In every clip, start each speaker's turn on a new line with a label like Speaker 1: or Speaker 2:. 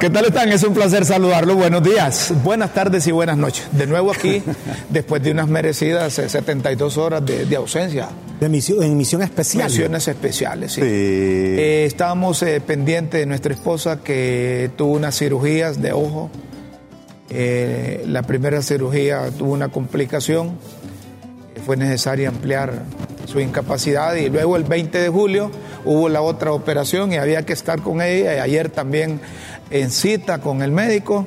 Speaker 1: ¿Qué tal están? Es un placer saludarlo. Buenos días, buenas tardes y buenas noches. De nuevo aquí, después de unas merecidas 72 eh, horas de, ausencia.
Speaker 2: De misión, en misión especial.
Speaker 1: Misiones especiales, sí. Eh, estábamos eh, pendientes de nuestra esposa que tuvo unas cirugías de ojo. la primera cirugía tuvo una complicación. Fue necesario ampliar su incapacidad y luego el 20 de julio hubo la otra operación y había que estar con ella. Ayer también en cita con el médico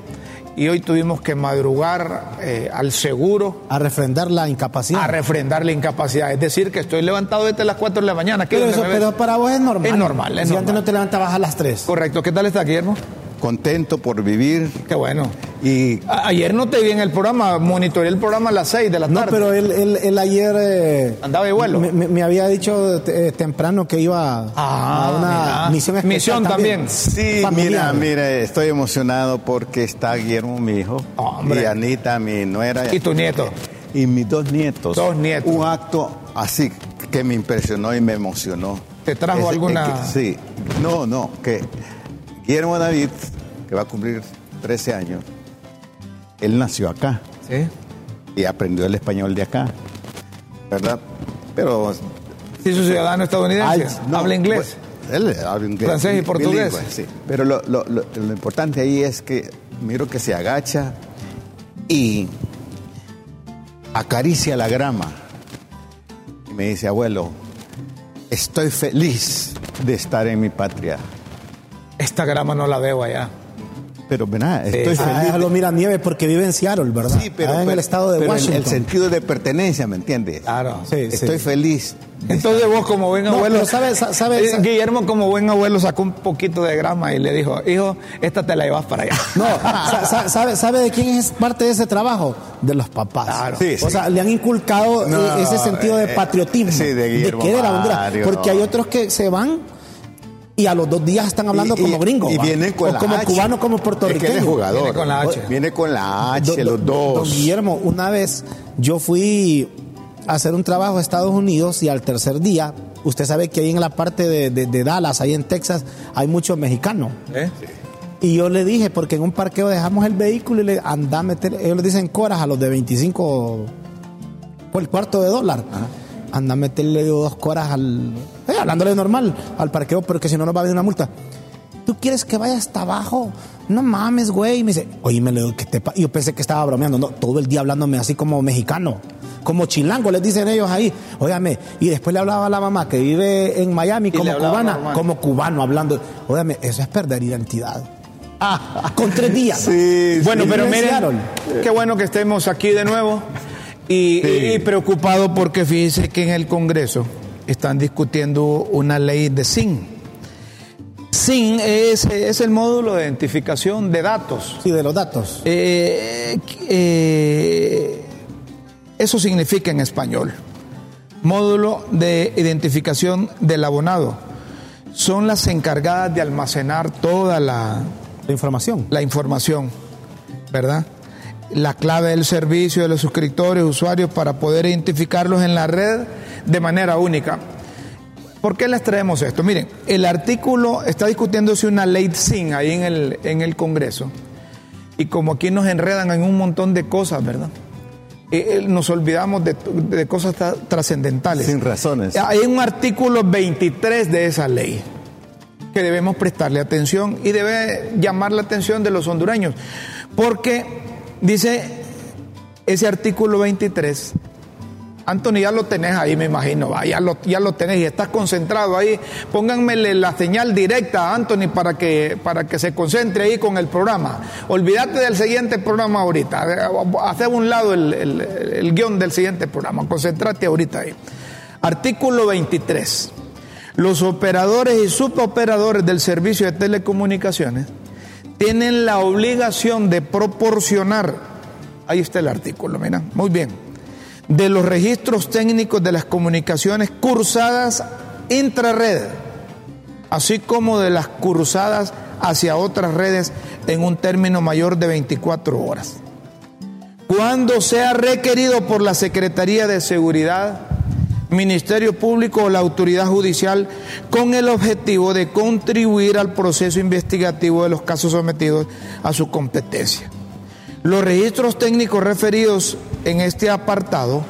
Speaker 1: y hoy tuvimos que madrugar eh, al seguro.
Speaker 2: A refrendar la incapacidad.
Speaker 1: A refrendar la incapacidad. Es decir, que estoy levantado desde las 4 de la mañana.
Speaker 2: Pero, eso, pero para vos es normal.
Speaker 1: Es normal. Es
Speaker 2: si antes no te levantabas a las 3.
Speaker 1: Correcto. ¿Qué tal está, Guillermo?
Speaker 3: Contento por vivir.
Speaker 1: Qué bueno. Y ayer no te vi en el programa, monitoreé el programa a las 6 de la tarde.
Speaker 2: No, pero él, ayer...
Speaker 1: Eh, Andaba de vuelo.
Speaker 2: Me, había dicho eh, temprano que iba a
Speaker 1: ah,
Speaker 2: una misión especial
Speaker 1: Misión también.
Speaker 3: Sí, mira, mira, estoy emocionado porque está Guillermo, mi hijo, y Anita, mi nuera.
Speaker 1: Y tu nieto.
Speaker 3: Y mis dos nietos.
Speaker 1: Dos nietos.
Speaker 3: Un acto así que me impresionó y me emocionó.
Speaker 1: ¿Te trajo alguna...?
Speaker 3: sí. No, no, que Guillermo David, que va a cumplir 13 años, él nació acá.
Speaker 1: Sí.
Speaker 3: Y aprendió el español de acá. ¿Verdad? Pero.
Speaker 1: ¿Sí, su ciudadano estadounidense? habla inglés.
Speaker 3: Pues, él habla inglés.
Speaker 1: Francés y portugués.
Speaker 3: sí. Pero lo, importante ahí es que miro que se agacha y acaricia la grama. Y me dice, abuelo, estoy feliz de estar en mi patria
Speaker 1: esta grama no la veo allá.
Speaker 3: Pero verdad, estoy
Speaker 2: feliz. lo mira nieve porque vive en Seattle, ¿verdad?
Speaker 3: Sí, pero en el estado de Washington. El, sentido de pertenencia, ¿me entiendes?
Speaker 1: Claro.
Speaker 3: Sí, estoy feliz.
Speaker 1: Entonces vos como buen abuelo,
Speaker 2: sabes, sabes,
Speaker 1: eh, Guillermo como buen abuelo sacó un poquito de grama y le dijo, hijo, esta te la llevas para allá.
Speaker 2: No, ¿sabe, ¿sabe de quién es parte de ese trabajo? De los papás.
Speaker 1: Claro.
Speaker 2: o sea, le han inculcado eh, ese sentido de eh, patriotismo.
Speaker 3: Sí, de Guillermo. De
Speaker 2: querer Porque hay otros que se van y a los dos días están hablando como gringos.
Speaker 3: Y, vienen con
Speaker 2: o como cubano, como puertorriqueño.
Speaker 3: Es jugador.
Speaker 1: Viene con la H.
Speaker 3: Viene con la H, los dos.
Speaker 2: Don Guillermo, una vez yo fui a hacer un trabajo a Estados Unidos y al tercer día, usted sabe que ahí en la parte de, Dallas, ahí en Texas, hay muchos mexicanos. ¿Eh? Y yo le dije, porque en un parqueo dejamos el vehículo y le anda a meter, ellos le dicen coras a los de 25 por el cuarto de dólar anda a meterle dos coras al. Eh, hablándole normal al parqueo, porque si no nos va a venir una multa. ¿Tú quieres que vaya hasta abajo? No mames, güey. Y me dice, oye, me le que te Yo pensé que estaba bromeando, no, todo el día hablándome así como mexicano, como chilango, les dicen ellos ahí. Óyame, y después le hablaba a la mamá que vive en Miami como cubana, como cubano hablando. Óyame, eso es perder identidad. Ah, con tres días.
Speaker 1: Sí, bueno, pero miren, qué bueno que estemos aquí de nuevo. Y, preocupado porque fíjese que en el Congreso están discutiendo una ley de SIN. SIN es, es el módulo de identificación de datos.
Speaker 2: Sí, de los datos.
Speaker 1: Eh, eh, eso significa en español. Módulo de identificación del abonado. Son las encargadas de almacenar toda la,
Speaker 2: la información.
Speaker 1: La información, ¿verdad? La clave del servicio de los suscriptores, usuarios, para poder identificarlos en la red de manera única. ¿Por qué les traemos esto? Miren, el artículo está discutiéndose una ley SIN ahí en el, en el Congreso. Y como aquí nos enredan en un montón de cosas, ¿verdad? Eh, eh, nos olvidamos de, de cosas trascendentales.
Speaker 3: Sin razones.
Speaker 1: Hay un artículo 23 de esa ley que debemos prestarle atención y debe llamar la atención de los hondureños. Porque Dice ese artículo 23. Anthony, ya lo tenés ahí, me imagino, ya, lo, ya lo tenés y estás concentrado ahí. Pónganmele la señal directa a Anthony para que, para que se concentre ahí con el programa. Olvídate del siguiente programa ahorita. Haz un lado el, el guion del siguiente programa. Concentrate ahorita ahí. Artículo 23. Los operadores y suboperadores del servicio de telecomunicaciones tienen la obligación de proporcionar, ahí está el artículo, mira, muy bien, de los registros técnicos de las comunicaciones cursadas intrarred, así como de las cursadas hacia otras redes en un término mayor de 24 horas. Cuando sea requerido por la Secretaría de Seguridad Ministerio Público o la autoridad judicial con el objetivo de contribuir al proceso investigativo de los casos sometidos a su competencia. Los registros técnicos referidos en este apartado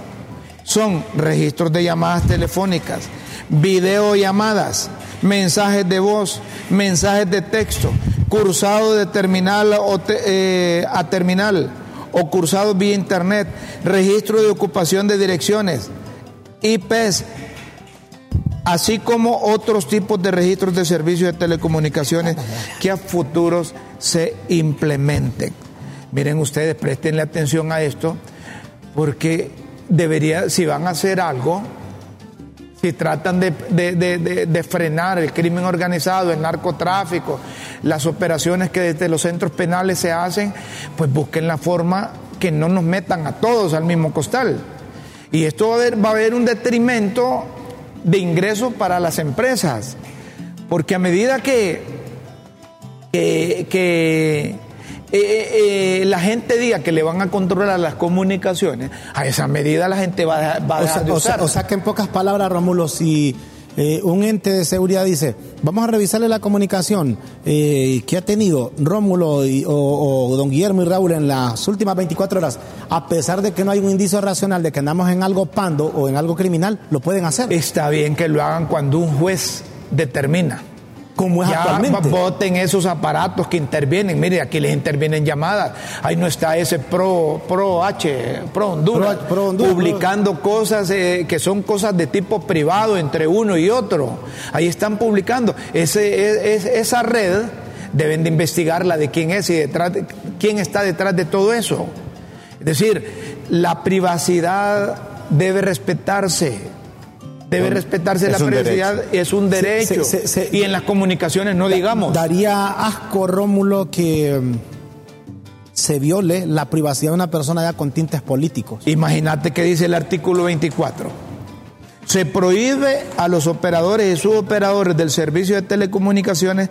Speaker 1: son registros de llamadas telefónicas, videollamadas, mensajes de voz, mensajes de texto, cursado de terminal eh, a terminal o cursado vía internet, registro de ocupación de direcciones, IPs, así como otros tipos de registros de servicios de telecomunicaciones que a futuros se implementen. Miren ustedes, prestenle atención a esto, porque debería, si van a hacer algo, si tratan de, de, frenar el crimen organizado, el narcotráfico, las operaciones que desde los centros penales se hacen, pues busquen la forma que no nos metan a todos al mismo costal. Y esto va a haber, va a haber un detrimento de ingresos para las empresas, porque a medida que, que, eh, eh, eh, la gente diga que le van a controlar las comunicaciones, a esa medida la gente va, va a dejar de
Speaker 2: usar. O sea, que en pocas palabras, Rómulo, si eh, un ente de seguridad dice, vamos a revisarle la comunicación eh, que ha tenido Rómulo o, don Guillermo y Raúl en las últimas 24 horas, a pesar de que no hay un indicio racional de que andamos en algo pando o en algo criminal, lo pueden hacer.
Speaker 1: Está bien que lo hagan cuando un juez determina
Speaker 2: como es ya actualmente.
Speaker 1: voten esos aparatos que intervienen. Mire, aquí les intervienen llamadas. Ahí no está ese Pro, Pro H, Pro Honduras, publicando cosas eh, que son cosas de tipo privado entre uno y otro. Ahí están publicando. Ese, es, esa red deben de investigarla de quién es y detrás quién está detrás de todo eso. Es decir, la privacidad debe respetarse debe respetarse la privacidad, es un derecho. y en las comunicaciones no digamos.
Speaker 2: Daría asco, Rómulo, que mm, se viole la privacidad de una persona ya con tintes políticos.
Speaker 1: Imagínate que dice el artículo 24 se prohíbe a los operadores y suboperadores del servicio de telecomunicaciones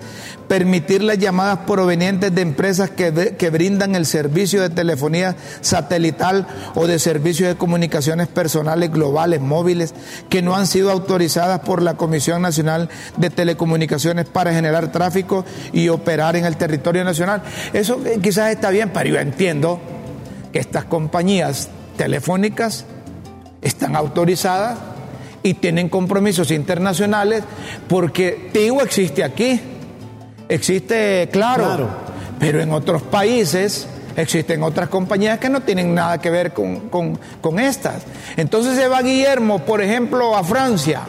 Speaker 1: permitir las llamadas provenientes de empresas que, que, brindan el servicio de telefonía satelital o de servicios de comunicaciones personales globales móviles que no han sido autorizadas por la Comisión Nacional de Telecomunicaciones para generar tráfico y operar en el territorio nacional. Eso eh, quizás está bien, pero yo entiendo que estas compañías telefónicas están autorizadas y tienen compromisos internacionales porque Tigo existe aquí, existe claro, pero en otros países existen otras compañías que no tienen nada que ver con, estas. Entonces se va Guillermo, por ejemplo, a Francia.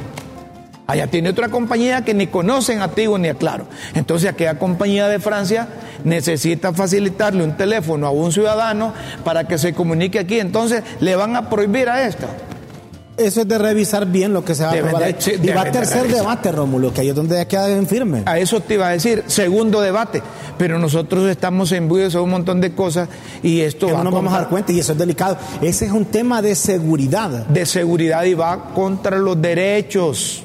Speaker 1: Allá tiene otra compañía que ni conocen a Tigo ni a Claro. Entonces aquella compañía de Francia necesita facilitarle un teléfono a un ciudadano para que se comunique aquí. Entonces le van a prohibir a esto.
Speaker 2: Eso es de revisar bien lo que se va a aprobar. y va a tercer debate, Rómulo, que ahí es donde ya queda en firme.
Speaker 1: A eso te iba a decir, segundo debate. Pero nosotros estamos embuidos a un montón de cosas y esto
Speaker 2: que no nos vamos a dar cuenta y eso es delicado. Ese es un tema de seguridad.
Speaker 1: De seguridad y va contra los derechos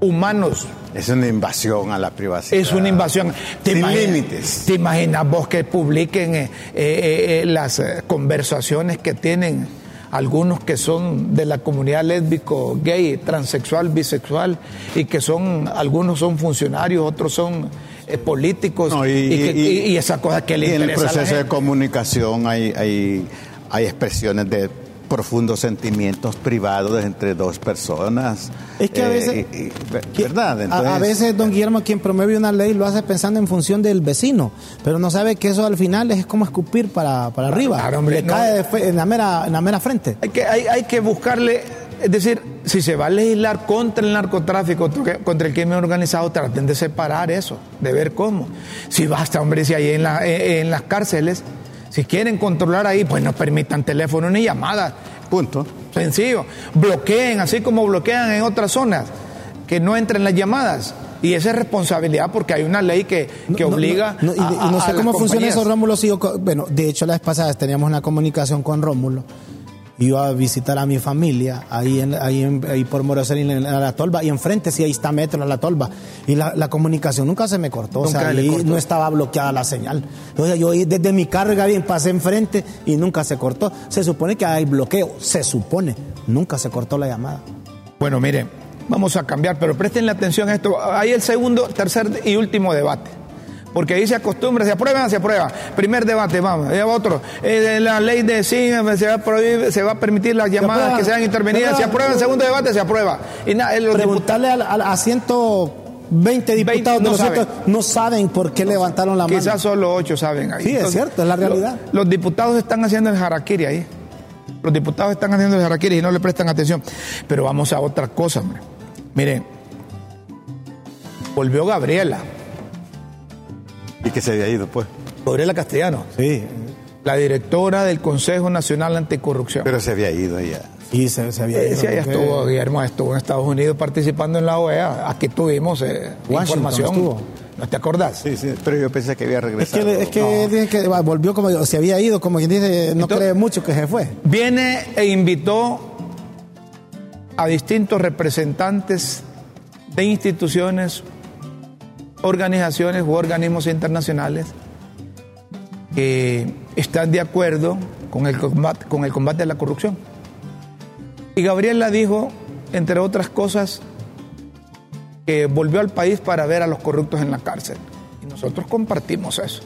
Speaker 1: humanos.
Speaker 3: Es una invasión a la privacidad.
Speaker 1: Es una invasión.
Speaker 3: Sin límites.
Speaker 1: ¿Te imaginas vos que publiquen eh, eh, eh, las conversaciones que tienen? Algunos que son de la comunidad lésbico, gay, transexual, bisexual, y que son, algunos son funcionarios, otros son eh, políticos, y, esa cosa que le interesa.
Speaker 3: En el proceso de comunicación hay, hay, hay expresiones de profundos sentimientos privados entre dos personas.
Speaker 2: Es que a veces, eh, ¿verdad? a, veces don Guillermo quien promueve una ley lo hace pensando en función del vecino, pero no sabe que eso al final es como escupir para, para arriba, le cae en, la mera, en la mera frente.
Speaker 1: Hay que, hay, hay que buscarle, es decir, si se va a legislar contra el narcotráfico, contra el crimen organizado, traten de separar eso, de ver cómo. Si basta, hombre, si hay en, la, en las cárceles si quieren controlar ahí, pues no permitan teléfono ni llamadas. Punto. Sencillo. Bloqueen, así como bloquean en otras zonas, que no entren las llamadas. Y esa es responsabilidad porque hay una ley que, que obliga.
Speaker 2: No, y, no sé cómo funciona eso, Rómulo. bueno, de hecho, la vez pasada teníamos una comunicación con Rómulo iba a visitar a mi familia ahí, en, ahí, en, ahí por Morosel en, la tolva y enfrente sí ahí está metro en la tolva y la, la comunicación nunca se me cortó, o sea, ahí no estaba bloqueada la señal. Entonces yo desde mi carro bien pasé enfrente y nunca se cortó. Se supone que hay bloqueo, se supone, nunca se cortó la llamada.
Speaker 1: Bueno, miren, vamos a cambiar, pero prestenle atención a esto. Hay el segundo, tercer y último debate. Porque ahí se acostumbra, se aprueba, se aprueba. Primer debate, vamos, y otro. Eh, la ley de sí se va a prohibir, se va a permitir las llamadas que sean intervenidas. Se aprueba segundo debate, se aprueba.
Speaker 2: Y nada, Preguntarle a, a, a 120 diputados no, saben. no saben por qué levantaron la mano.
Speaker 1: Quizás solo 8 saben ahí.
Speaker 2: Sí, es cierto, es la realidad.
Speaker 1: Los, diputados están haciendo el harakiri ahí. Los diputados están haciendo el harakiri y no le prestan atención. Pero vamos a otra cosa, hombre. Miren, volvió Gabriela.
Speaker 3: Y que se había ido, pues.
Speaker 1: Gabriela Castellano.
Speaker 2: Sí.
Speaker 1: La directora del Consejo Nacional Anticorrupción.
Speaker 3: Pero se había ido ella.
Speaker 2: Sí, se, había ido.
Speaker 1: Sí, ella estuvo, Guillermo estuvo en Estados Unidos participando en la OEA. Aquí tuvimos eh, información. ¿No te acordás?
Speaker 3: Sí, sí, pero yo pensé que había regresado.
Speaker 2: Es que, es que, que volvió como, se había ido, como quien dice, no cree mucho que se fue.
Speaker 1: Viene e invitó a distintos representantes de instituciones organizaciones u organismos internacionales que están de acuerdo con el combate, con el combate a la corrupción. Y Gabriela dijo, entre otras cosas, que volvió al país para ver a los corruptos en la cárcel. Y nosotros compartimos eso.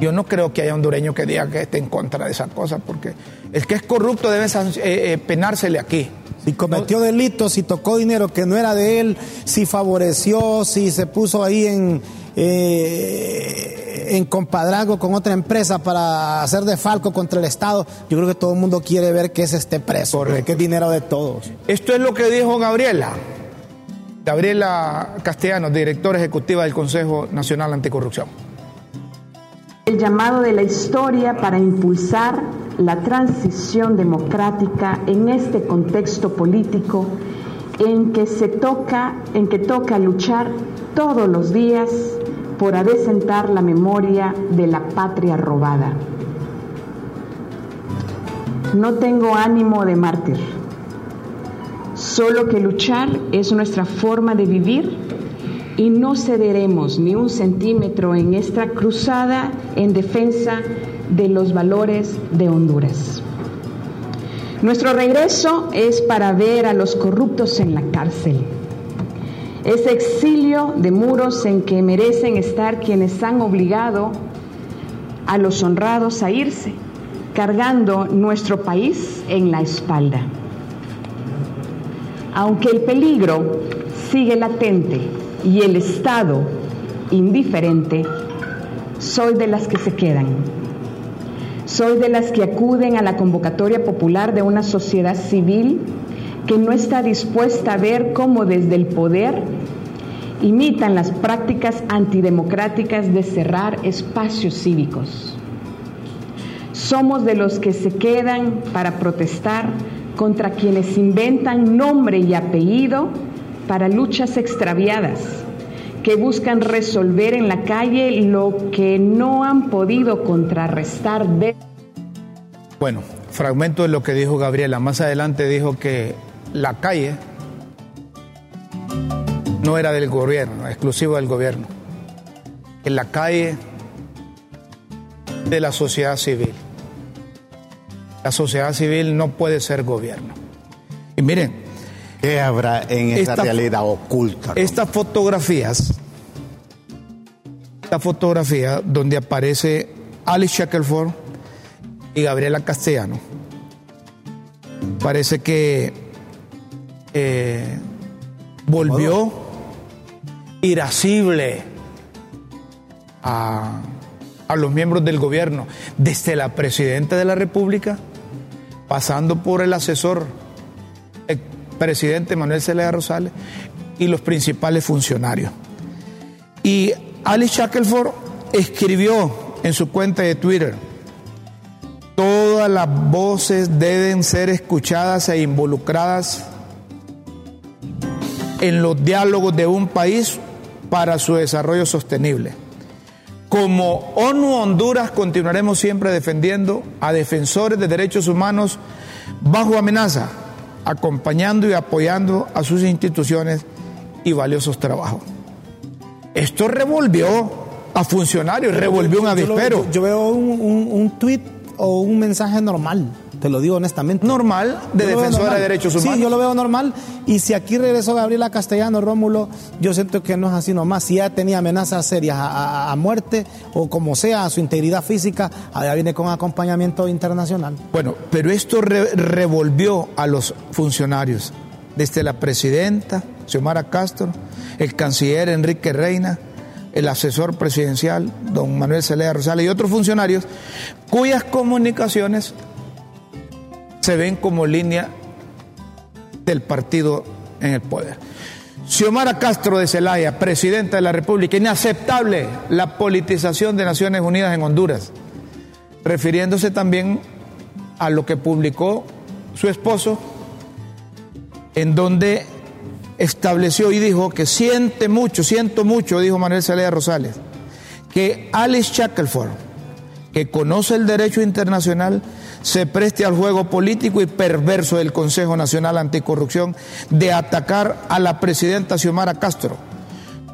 Speaker 1: Yo no creo que haya hondureño que diga que esté en contra de esa cosa, porque el que es corrupto debe eh, eh, penársele aquí.
Speaker 2: Si cometió delitos, si tocó dinero que no era de él, si favoreció, si se puso ahí en, eh, en compadrazgo con otra empresa para hacer de falco contra el Estado, yo creo que todo el mundo quiere ver que es este preso, que es dinero de todos.
Speaker 1: Esto es lo que dijo Gabriela. Gabriela Castellano, directora ejecutiva del Consejo Nacional Anticorrupción.
Speaker 4: El llamado de la historia para impulsar la transición democrática en este contexto político en que se toca, en que toca luchar todos los días por adecentar la memoria de la patria robada. No tengo ánimo de mártir, solo que luchar es nuestra forma de vivir y no cederemos ni un centímetro en esta cruzada en defensa de los valores de Honduras. Nuestro regreso es para ver a los corruptos en la cárcel. Ese exilio de muros en que merecen estar quienes han obligado a los honrados a irse, cargando nuestro país en la espalda. Aunque el peligro sigue latente y el Estado indiferente, soy de las que se quedan soy de las que acuden a la convocatoria popular de una sociedad civil que no está dispuesta a ver cómo desde el poder imitan las prácticas antidemocráticas de cerrar espacios cívicos. Somos de los que se quedan para protestar contra quienes inventan nombre y apellido para luchas extraviadas, que buscan resolver en la calle lo que no han podido contrarrestar de...
Speaker 1: Bueno, fragmento de lo que dijo Gabriela. Más adelante dijo que la calle no era del gobierno, exclusivo del gobierno. Que la calle de la sociedad civil. La sociedad civil no puede ser gobierno. Y miren,
Speaker 3: ¿Qué habrá en esta, realidad oculta?
Speaker 1: Estas fotografías, esta fotografía donde aparece Alice Shackelford y Gabriela Castellano, parece que eh, volvió irascible a, a los miembros del gobierno, desde la presidenta de la República, pasando por el asesor presidente Manuel Zelaya Rosales y los principales funcionarios. Y Alice Shackelford escribió en su cuenta de Twitter, todas las voces deben ser escuchadas e involucradas en los diálogos de un país para su desarrollo sostenible. Como ONU Honduras continuaremos siempre defendiendo a defensores de derechos humanos bajo amenaza acompañando y apoyando a sus instituciones y valiosos trabajos. Esto revolvió a funcionarios, revolvió un avispero.
Speaker 2: Yo, veo un, un, tuit o un mensaje normal? Te lo digo honestamente.
Speaker 1: Normal, de defensora de derechos humanos.
Speaker 2: Sí, yo lo veo normal. Y si aquí regresó Gabriela Castellano, Rómulo, yo siento que no es así nomás. Si ya tenía amenazas serias a, muerte o como sea, a su integridad física, allá viene con acompañamiento internacional.
Speaker 1: Bueno, pero esto revolvió a los funcionarios, desde la presidenta, Xiomara Castro, el canciller Enrique Reina, el asesor presidencial, don Manuel Celeda Rosales y otros funcionarios, cuyas comunicaciones se ven como línea del partido en el poder. Xiomara Castro de Celaya, presidenta de la República, inaceptable la politización de Naciones Unidas en Honduras, refiriéndose también a lo que publicó su esposo, en donde estableció y dijo que siente mucho, siento mucho, dijo Manuel Celaya Rosales, que Alice Shackelford, que conoce el derecho internacional, se preste al juego político y perverso del Consejo Nacional Anticorrupción de atacar a la presidenta Xiomara Castro.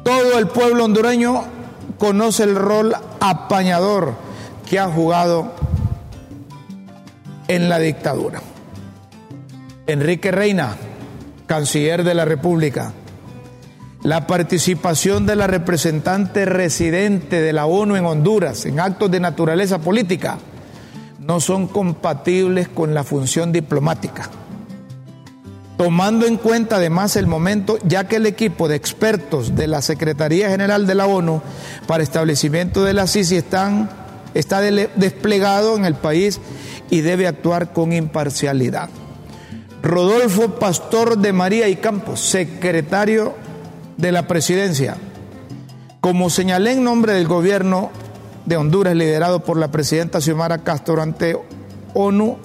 Speaker 1: Todo el pueblo hondureño conoce el rol apañador que ha jugado en la dictadura. Enrique Reina, canciller de la República, la participación de la representante residente de la ONU en Honduras en actos de naturaleza política no son compatibles con la función diplomática. Tomando en cuenta además el momento, ya que el equipo de expertos de la Secretaría General de la ONU para establecimiento de la CICI está desplegado en el país y debe actuar con imparcialidad. Rodolfo Pastor de María y Campos, secretario de la presidencia, como señalé en nombre del gobierno, de Honduras, liderado por la presidenta Xiomara Castro ante ONU,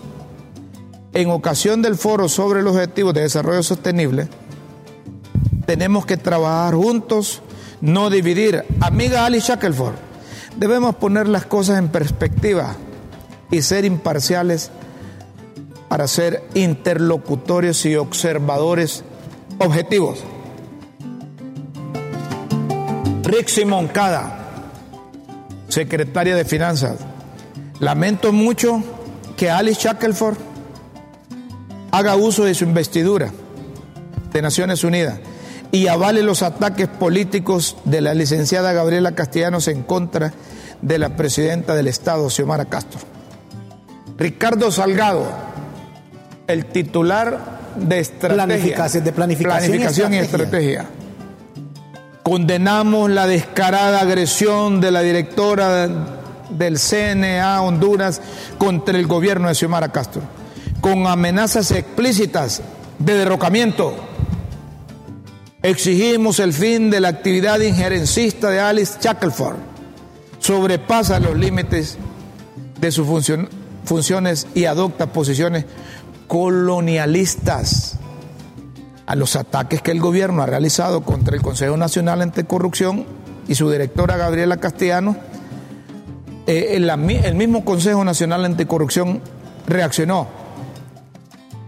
Speaker 1: en ocasión del foro sobre los objetivos de desarrollo sostenible, tenemos que trabajar juntos, no dividir. Amiga Ali Shackelford, debemos poner las cosas en perspectiva y ser imparciales para ser interlocutores y observadores objetivos. Rixi Moncada secretaria de Finanzas. Lamento mucho que Alice Shackelford haga uso de su investidura de Naciones Unidas y avale los ataques políticos de la licenciada Gabriela Castellanos en contra de la presidenta del Estado, Xiomara Castro. Ricardo Salgado, el titular de estrategia,
Speaker 2: de planificación,
Speaker 1: y estrategia Condenamos la descarada agresión de la directora del CNA Honduras contra el gobierno de Xiomara Castro, con amenazas explícitas de derrocamiento. Exigimos el fin de la actividad injerencista de Alice Shackelford. Sobrepasa los límites de sus funciones y adopta posiciones colonialistas a los ataques que el gobierno ha realizado contra el Consejo Nacional Anticorrupción y su directora Gabriela Castellano, eh, el, mismo Consejo Nacional Anticorrupción reaccionó.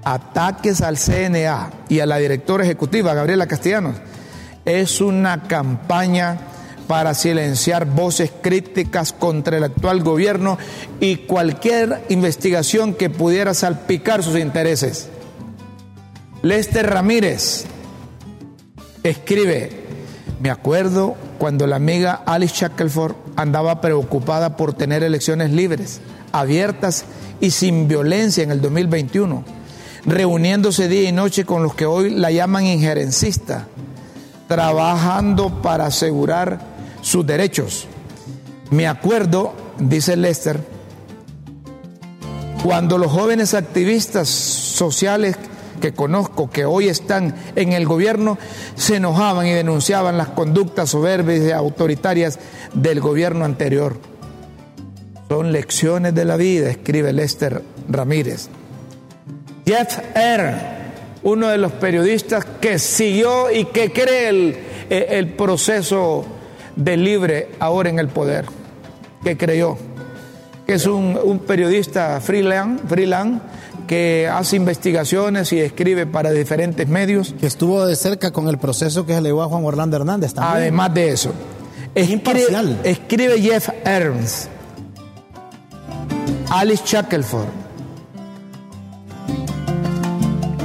Speaker 1: Ataques al CNA y a la directora ejecutiva Gabriela Castellanos es una campaña para silenciar voces críticas contra el actual gobierno y cualquier investigación que pudiera salpicar sus intereses. Lester Ramírez escribe, me acuerdo cuando la amiga Alice Shackelford andaba preocupada por tener elecciones libres, abiertas y sin violencia en el 2021, reuniéndose día y noche con los que hoy la llaman injerencista, trabajando para asegurar sus derechos. Me acuerdo, dice Lester, cuando los jóvenes activistas sociales que conozco que hoy están en el gobierno se enojaban y denunciaban las conductas soberbias y autoritarias del gobierno anterior. Son lecciones de la vida, escribe Lester Ramírez. Jeff Aaron, uno de los periodistas que siguió y que cree el, el proceso de libre ahora en el poder, que creyó, que es un, un periodista freelance, freelance que hace investigaciones y escribe para diferentes medios.
Speaker 2: Que estuvo de cerca con el proceso que se le dio a Juan Orlando Hernández también.
Speaker 1: Además de eso. Escribe, escribe Jeff Ernst. Alice Shackelford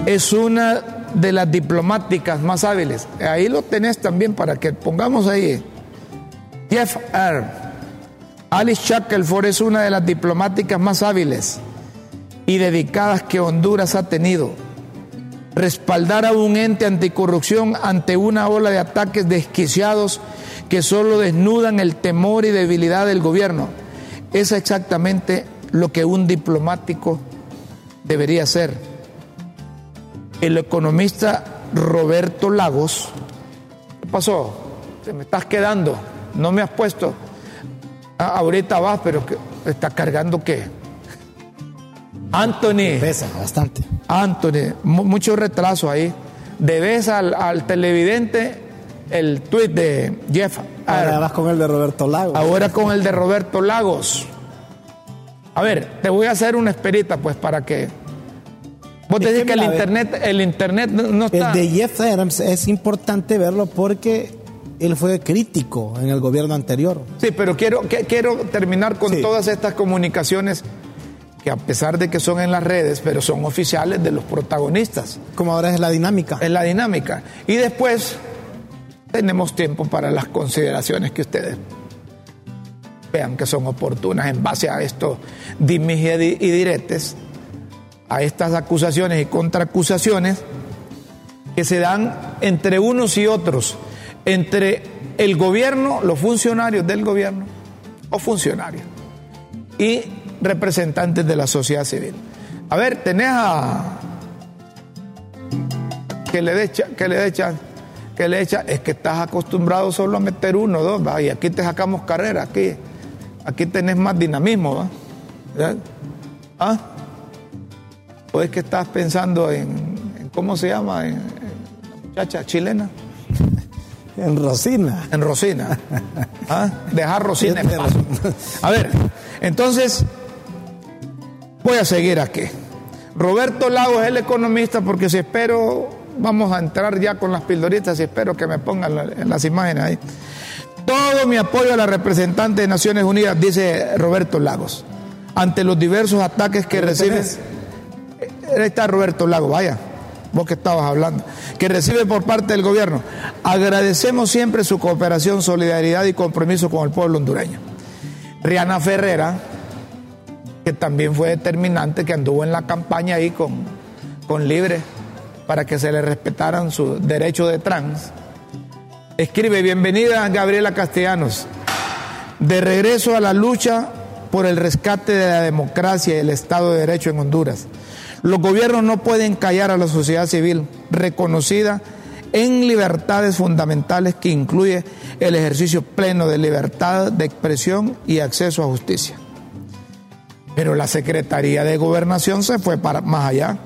Speaker 1: es una de las diplomáticas más hábiles. Ahí lo tenés también para que pongamos ahí. Jeff R. Alice Shackelford es una de las diplomáticas más hábiles y dedicadas que Honduras ha tenido. Respaldar a un ente anticorrupción ante una ola de ataques desquiciados que solo desnudan el temor y debilidad del gobierno. Es exactamente lo que un diplomático debería ser. El economista Roberto Lagos, ¿qué pasó? Te me estás quedando, no me has puesto. Ah, ahorita vas, pero que, ¿está cargando qué? Anthony.
Speaker 2: Pesa bastante.
Speaker 1: Anthony, mucho retraso ahí. Debes al, al televidente el tweet de Jeff.
Speaker 2: Ahora vas con el de Roberto Lagos.
Speaker 1: Ahora con el de Roberto Lagos. A ver, te voy a hacer una esperita, pues, para que. Vos decís que, el internet, el internet no está.
Speaker 2: El de Jeff Adams es importante verlo porque él fue crítico en el gobierno anterior.
Speaker 1: Sí, pero quiero, quiero terminar con todas estas comunicaciones que a pesar de que son en las redes, pero son oficiales de los protagonistas.
Speaker 2: Como ahora es la dinámica.
Speaker 1: Es la dinámica. Y después tenemos tiempo para las consideraciones que ustedes vean que son oportunas en base a esto dimis y diretes, a estas acusaciones y contraacusaciones que se dan entre unos y otros, entre el gobierno, los funcionarios del gobierno o funcionarios y representantes de la sociedad civil. A ver, tenés a que le dé que le chance que le echa es que estás acostumbrado solo a meter uno, dos, ¿va? y aquí te sacamos carrera, aquí, aquí tenés más dinamismo, ¿va? ¿Ah? ¿O es que estás pensando en, cómo se llama, en, la muchacha chilena?
Speaker 2: En Rosina.
Speaker 1: En Rosina. ¿Ah? Dejar Rosina en. A ver, entonces, voy a seguir aquí. Roberto Lago es el economista porque si espero vamos a entrar ya con las pildoritas y espero que me pongan las imágenes ahí. Todo mi apoyo a la representante de Naciones Unidas, dice Roberto Lagos, ante los diversos ataques que recibe. Eh, ahí está Roberto Lagos, vaya, vos que estabas hablando, que recibe por parte del gobierno. Agradecemos siempre su cooperación, solidaridad y compromiso con el pueblo hondureño. Rihanna Ferrera, que también fue determinante, que anduvo en la campaña ahí con, con Libre para que se le respetaran sus derechos de trans. Escribe, bienvenida Gabriela Castellanos, de regreso a la lucha por el rescate de la democracia y el Estado de Derecho en Honduras. Los gobiernos no pueden callar a la sociedad civil reconocida en libertades fundamentales que incluye el ejercicio pleno de libertad de expresión y acceso a justicia. Pero la Secretaría de Gobernación se fue para más allá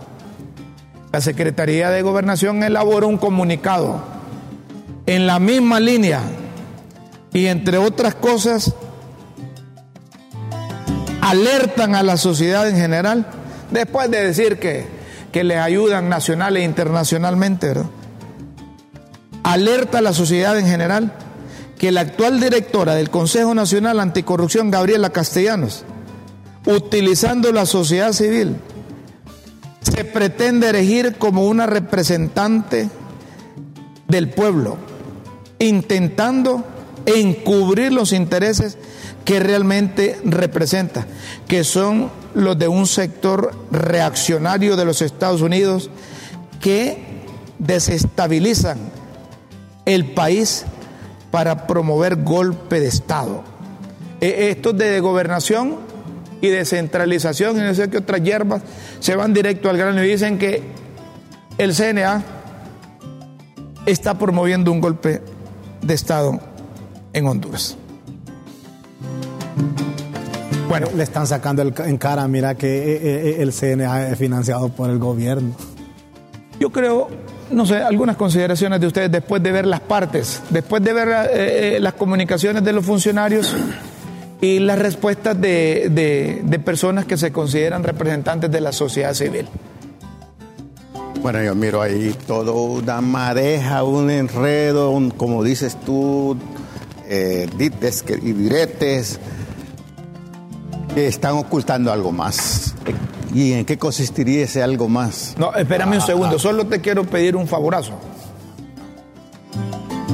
Speaker 1: la Secretaría de Gobernación elaboró un comunicado en la misma línea y entre otras cosas alertan a la sociedad en general, después de decir que, que les ayudan nacional e internacionalmente, alerta a la sociedad en general que la actual directora del Consejo Nacional Anticorrupción, Gabriela Castellanos, utilizando la sociedad civil se pretende erigir como una representante del pueblo, intentando encubrir los intereses que realmente representa, que son los de un sector reaccionario de los Estados Unidos que desestabilizan el país para promover golpe de Estado. E, Estos de gobernación y descentralización y no sé qué otras hierbas se van directo al grano y dicen que el CNA está promoviendo un golpe de Estado en Honduras.
Speaker 2: Bueno, le están sacando en cara, mira que eh, eh, el CNA es financiado por el gobierno.
Speaker 1: Yo creo, no sé, algunas consideraciones de ustedes después de ver las partes, después de ver eh, las comunicaciones de los funcionarios y las respuestas de, personas que se consideran representantes de la sociedad civil.
Speaker 3: Bueno, yo miro ahí todo una madeja, un enredo, como dices tú, eh, dites y diretes. Están ocultando algo más. ¿Y en qué consistiría ese algo más?
Speaker 1: No, espérame un segundo, solo te quiero pedir un favorazo.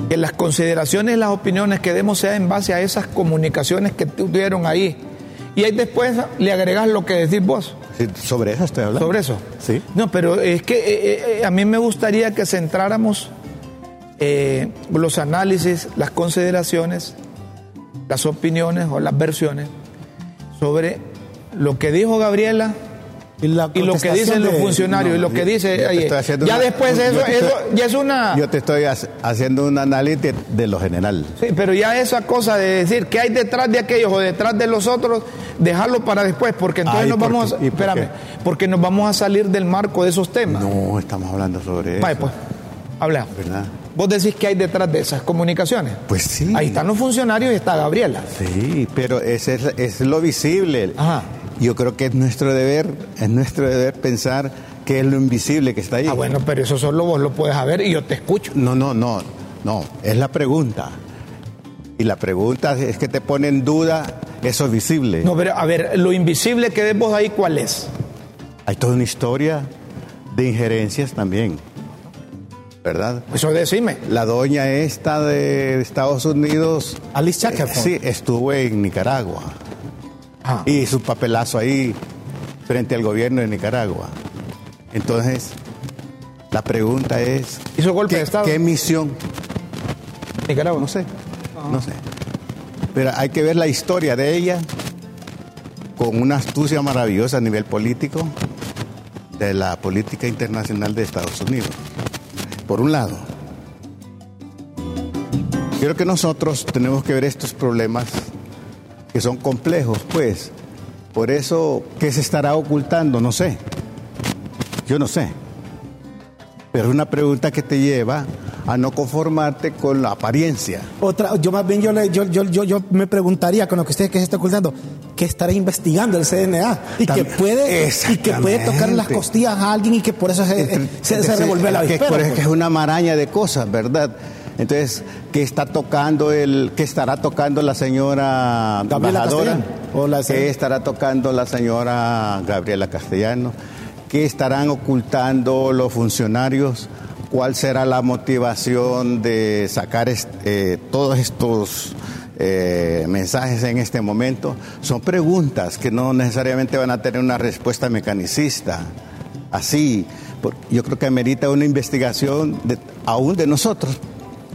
Speaker 1: Que las consideraciones, las opiniones que demos sea en base a esas comunicaciones que tuvieron ahí. Y ahí después le agregas lo que decís vos.
Speaker 3: Sí, sobre eso estoy hablando.
Speaker 1: Sobre eso.
Speaker 3: Sí.
Speaker 1: No, pero es que eh, eh, a mí me gustaría que centráramos eh, los análisis, las consideraciones, las opiniones o las versiones sobre lo que dijo Gabriela
Speaker 2: Y,
Speaker 1: lo que dicen los funcionarios y lo que
Speaker 3: yo-
Speaker 1: dice
Speaker 3: yo
Speaker 1: ahí. Ya
Speaker 3: una-
Speaker 1: después eso, eso ya es una...
Speaker 3: Yo te estoy ha- haciendo un análisis de lo general.
Speaker 1: Sí, pero ya esa cosa de decir que hay detrás de aquellos o detrás de los otros, dejarlo para después, porque entonces nos
Speaker 3: ¿por
Speaker 1: vamos,
Speaker 3: qué? ¿Y por
Speaker 1: espérame,
Speaker 3: qué?
Speaker 1: porque nos vamos a salir del marco de esos temas.
Speaker 3: No, estamos hablando sobre eso.
Speaker 1: Vaya, pues, habla.
Speaker 3: ¿Verdad?
Speaker 1: Vos decís que hay detrás de esas comunicaciones.
Speaker 3: Pues sí.
Speaker 1: Ahí están los funcionarios y está Gabriela.
Speaker 3: Sí, pero ese es, es lo visible.
Speaker 1: Ajá.
Speaker 3: Yo creo que es nuestro deber, es nuestro deber pensar qué es lo invisible que está ahí.
Speaker 1: Ah, bueno, pero eso solo vos lo puedes saber y yo te escucho.
Speaker 3: No, no, no, no, es la pregunta. Y la pregunta es que te pone en duda eso visible.
Speaker 1: No, pero a ver, lo invisible que ves vos ahí, ¿cuál es?
Speaker 3: Hay toda una historia de injerencias también, ¿verdad?
Speaker 1: Eso decime.
Speaker 3: La doña esta de Estados Unidos,
Speaker 2: Alice
Speaker 3: eh,
Speaker 2: Shackelford.
Speaker 3: sí, estuvo en Nicaragua
Speaker 1: Ah.
Speaker 3: y su papelazo ahí frente al gobierno de Nicaragua. Entonces, la pregunta es,
Speaker 1: ¿Hizo golpe
Speaker 3: ¿qué,
Speaker 1: de Estado?
Speaker 3: qué misión?
Speaker 1: Nicaragua.
Speaker 3: No sé, no sé. Pero hay que ver la historia de ella con una astucia maravillosa a nivel político de la política internacional de Estados Unidos. Por un lado, creo que nosotros tenemos que ver estos problemas que son complejos, pues. Por eso, ¿qué se estará ocultando? No sé. Yo no sé. Pero es una pregunta que te lleva a no conformarte con la apariencia.
Speaker 2: Otra, yo más bien yo, yo, yo, yo me preguntaría con lo que usted que se está ocultando, ¿qué estará investigando el CNA? Y que puede, y que puede tocar las costillas a alguien y que por eso se,
Speaker 3: Entre-
Speaker 2: se, la
Speaker 3: que, por-
Speaker 2: pues.
Speaker 3: que es una maraña de cosas, ¿verdad? Entonces, ¿qué está tocando el, qué estará tocando la señora
Speaker 2: Gabriela
Speaker 3: embajadora?
Speaker 2: Castellano, o la señora-
Speaker 3: ¿Qué estará tocando la señora Gabriela Castellano? ¿Qué estarán ocultando los funcionarios? ¿Cuál será la motivación de sacar eh, todos estos eh, mensajes en este momento? Son preguntas que no necesariamente van a tener una respuesta mecanicista. Así, yo creo que amerita una investigación de- aún de nosotros.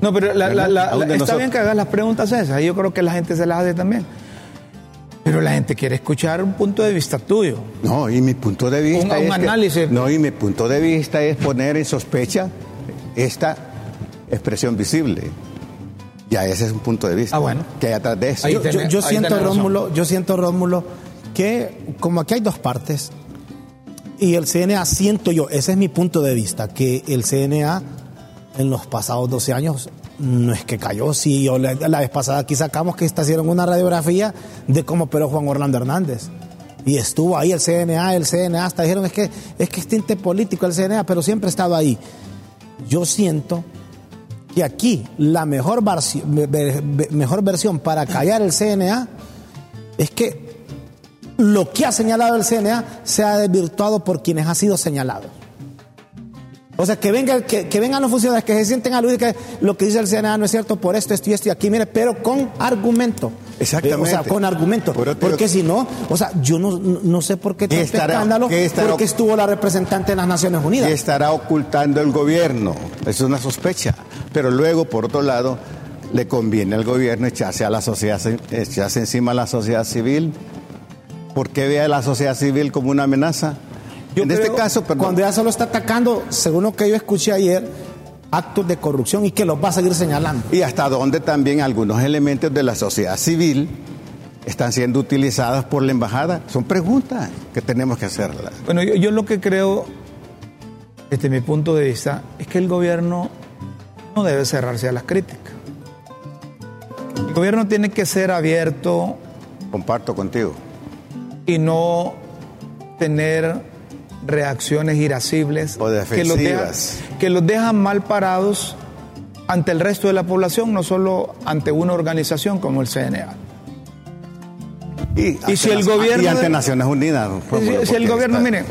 Speaker 1: No, pero la- la- está
Speaker 3: nosotros.
Speaker 1: bien que hagas las preguntas esas. y Yo creo que la gente se las hace también. Pero la gente quiere escuchar un punto de vista tuyo.
Speaker 3: No, y mi punto de vista
Speaker 1: Un- un
Speaker 3: es que-
Speaker 1: análisis.
Speaker 3: no, y mi punto de vista es poner en sospecha esta expresión visible. Ya ese es un punto de vista.
Speaker 1: Ah, bueno.
Speaker 3: Que hay atrás de eso.
Speaker 1: Ahí
Speaker 2: yo, yo-
Speaker 1: tenés-
Speaker 2: yo
Speaker 1: ahí
Speaker 2: siento. Rómulo, yo siento, Rómulo, que como aquí hay dos partes, y el CNA, siento yo, ese es mi punto de vista, que el CNA en los pasados 12 años no es que cayó, sí, yo la, la vez pasada aquí sacamos que hicieron una radiografía de cómo operó Juan Orlando Hernández. Y estuvo ahí el CNA, el CNA, hasta dijeron, es que es que es tinte político el CNA, pero siempre ha estado ahí. Yo siento que aquí la mejor, versión para callar el CNA es que lo que ha señalado el CNA sea desvirtuado por quienes ha sido señalado. O sea, que, venga, que, que vengan los funcionarios, que se sienten aludidos, que lo que dice el CNA no es cierto por esto, esto y esto y aquí, mire, pero con argumento.
Speaker 3: Exactamente.
Speaker 2: O sea, con argumento.
Speaker 3: Pero te-
Speaker 2: Porque si no, o sea, yo no, no sé por qué
Speaker 3: ¿Qué
Speaker 2: tanto
Speaker 3: estará-
Speaker 2: escándalo,
Speaker 3: qué estará-
Speaker 2: porque estuvo la representante de las Naciones Unidas.
Speaker 3: ¿Qué estará ocultando el gobierno? Es una sospecha. Pero luego, por otro lado, le conviene al gobierno echarse a la sociedad, echarse encima a la sociedad civil. ¿Por qué ve a la sociedad civil como una amenaza?
Speaker 2: Yo
Speaker 3: en este caso, perdón,
Speaker 2: cuando ya solo está atacando, según lo que yo escuché ayer, actos de corrupción y que los va a seguir señalando.
Speaker 3: y hasta dónde también algunos elementos de la sociedad civil están siendo utilizadas por la embajada. Son preguntas que tenemos que hacerlas.
Speaker 1: Bueno, yo, yo lo que creo, desde mi punto de vista, es que el gobierno no debe cerrarse a las críticas. El gobierno tiene que ser abierto
Speaker 3: Comparto contigo.
Speaker 1: y no tener reacciones irascibles
Speaker 3: O
Speaker 1: que los, que los dejan mal parados ante el resto de la población, no solo ante una organización como el CNA.
Speaker 3: Y,
Speaker 1: si el gobierno...
Speaker 3: Y ante Naciones Unidas.
Speaker 1: si, el gobierno, mire,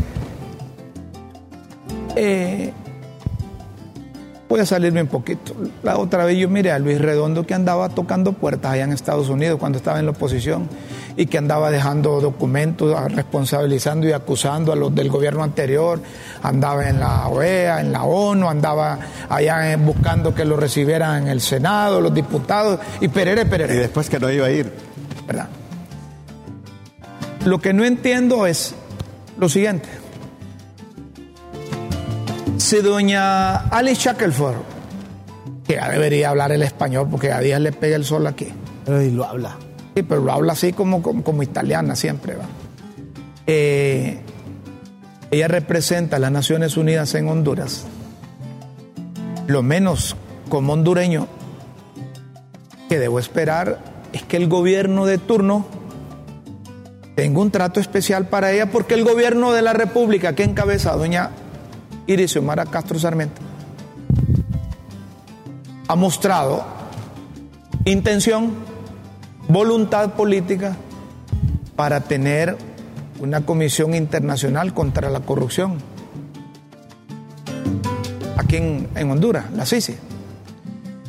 Speaker 1: eh, voy a salirme un poquito. La otra vez yo miré a Luis Redondo que andaba tocando puertas allá en Estados Unidos cuando estaba en la oposición y que andaba dejando documentos, responsabilizando y acusando a los del gobierno anterior. Andaba en la OEA, en la ONU, andaba allá buscando que lo recibieran en el Senado, los diputados y perere, perere.
Speaker 3: Y después que no iba a ir.
Speaker 1: ¿Verdad? Lo que no entiendo es lo siguiente si doña Alice Shackelford, que ya debería hablar el español porque a días le pega el sol aquí.
Speaker 2: Pero y lo habla.
Speaker 1: Sí, pero lo habla así como, como, italiana siempre, va. Eh, ella representa a las Naciones Unidas en Honduras. Lo menos como hondureño que debo esperar es que el gobierno de turno tenga un trato especial para ella porque el gobierno de la República que encabeza doña Iris Omar Castro Sarmiento, ha mostrado intención, voluntad política para tener una comisión internacional contra la corrupción aquí en, Honduras, la CICI.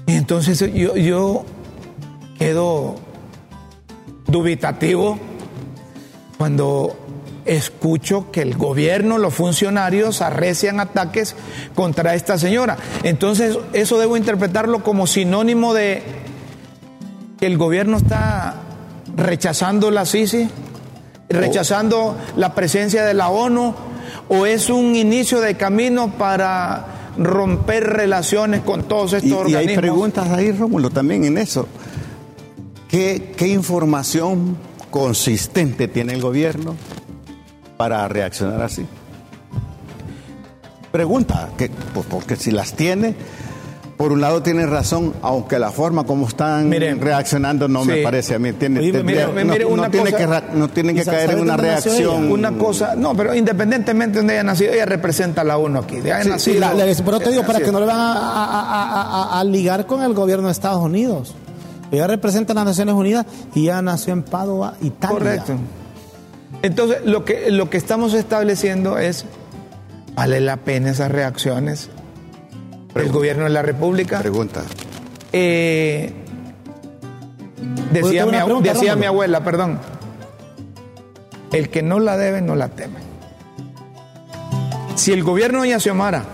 Speaker 1: Y entonces yo, yo quedo dubitativo cuando escucho que el gobierno, los funcionarios arrecian ataques contra esta señora. Entonces, eso debo interpretarlo como sinónimo de que el gobierno está rechazando la CICI, rechazando la presencia de la ONU, o es un inicio de camino para romper relaciones con todos estos organismos.
Speaker 3: Y hay preguntas ahí, Rómulo, también en eso. ¿Qué, ¿Qué información consistente tiene el gobierno para reaccionar así? Pregunta, que, pues porque si las tiene, por un lado tiene razón, aunque la forma como están reaccionando no me parece a mí. Tiene, no, tiene que, no tienen que caer en una reacción.
Speaker 1: Una cosa, no, pero independientemente de donde haya nacido, ella representa a la ONU aquí. De nacido,
Speaker 2: pero te digo, para que no le van a, a, ligar con el gobierno de Estados Unidos. Ella representa a las Naciones Unidas y ya nació en Padua, Italia.
Speaker 1: Correcto. Entonces, lo que, lo que estamos estableciendo es, ¿vale la pena esas reacciones del gobierno de la República?
Speaker 3: Pregunta.
Speaker 1: Eh, decía, mi, decía mi abuela, perdón, el que no la debe, no la teme. Si el gobierno de Xiomara,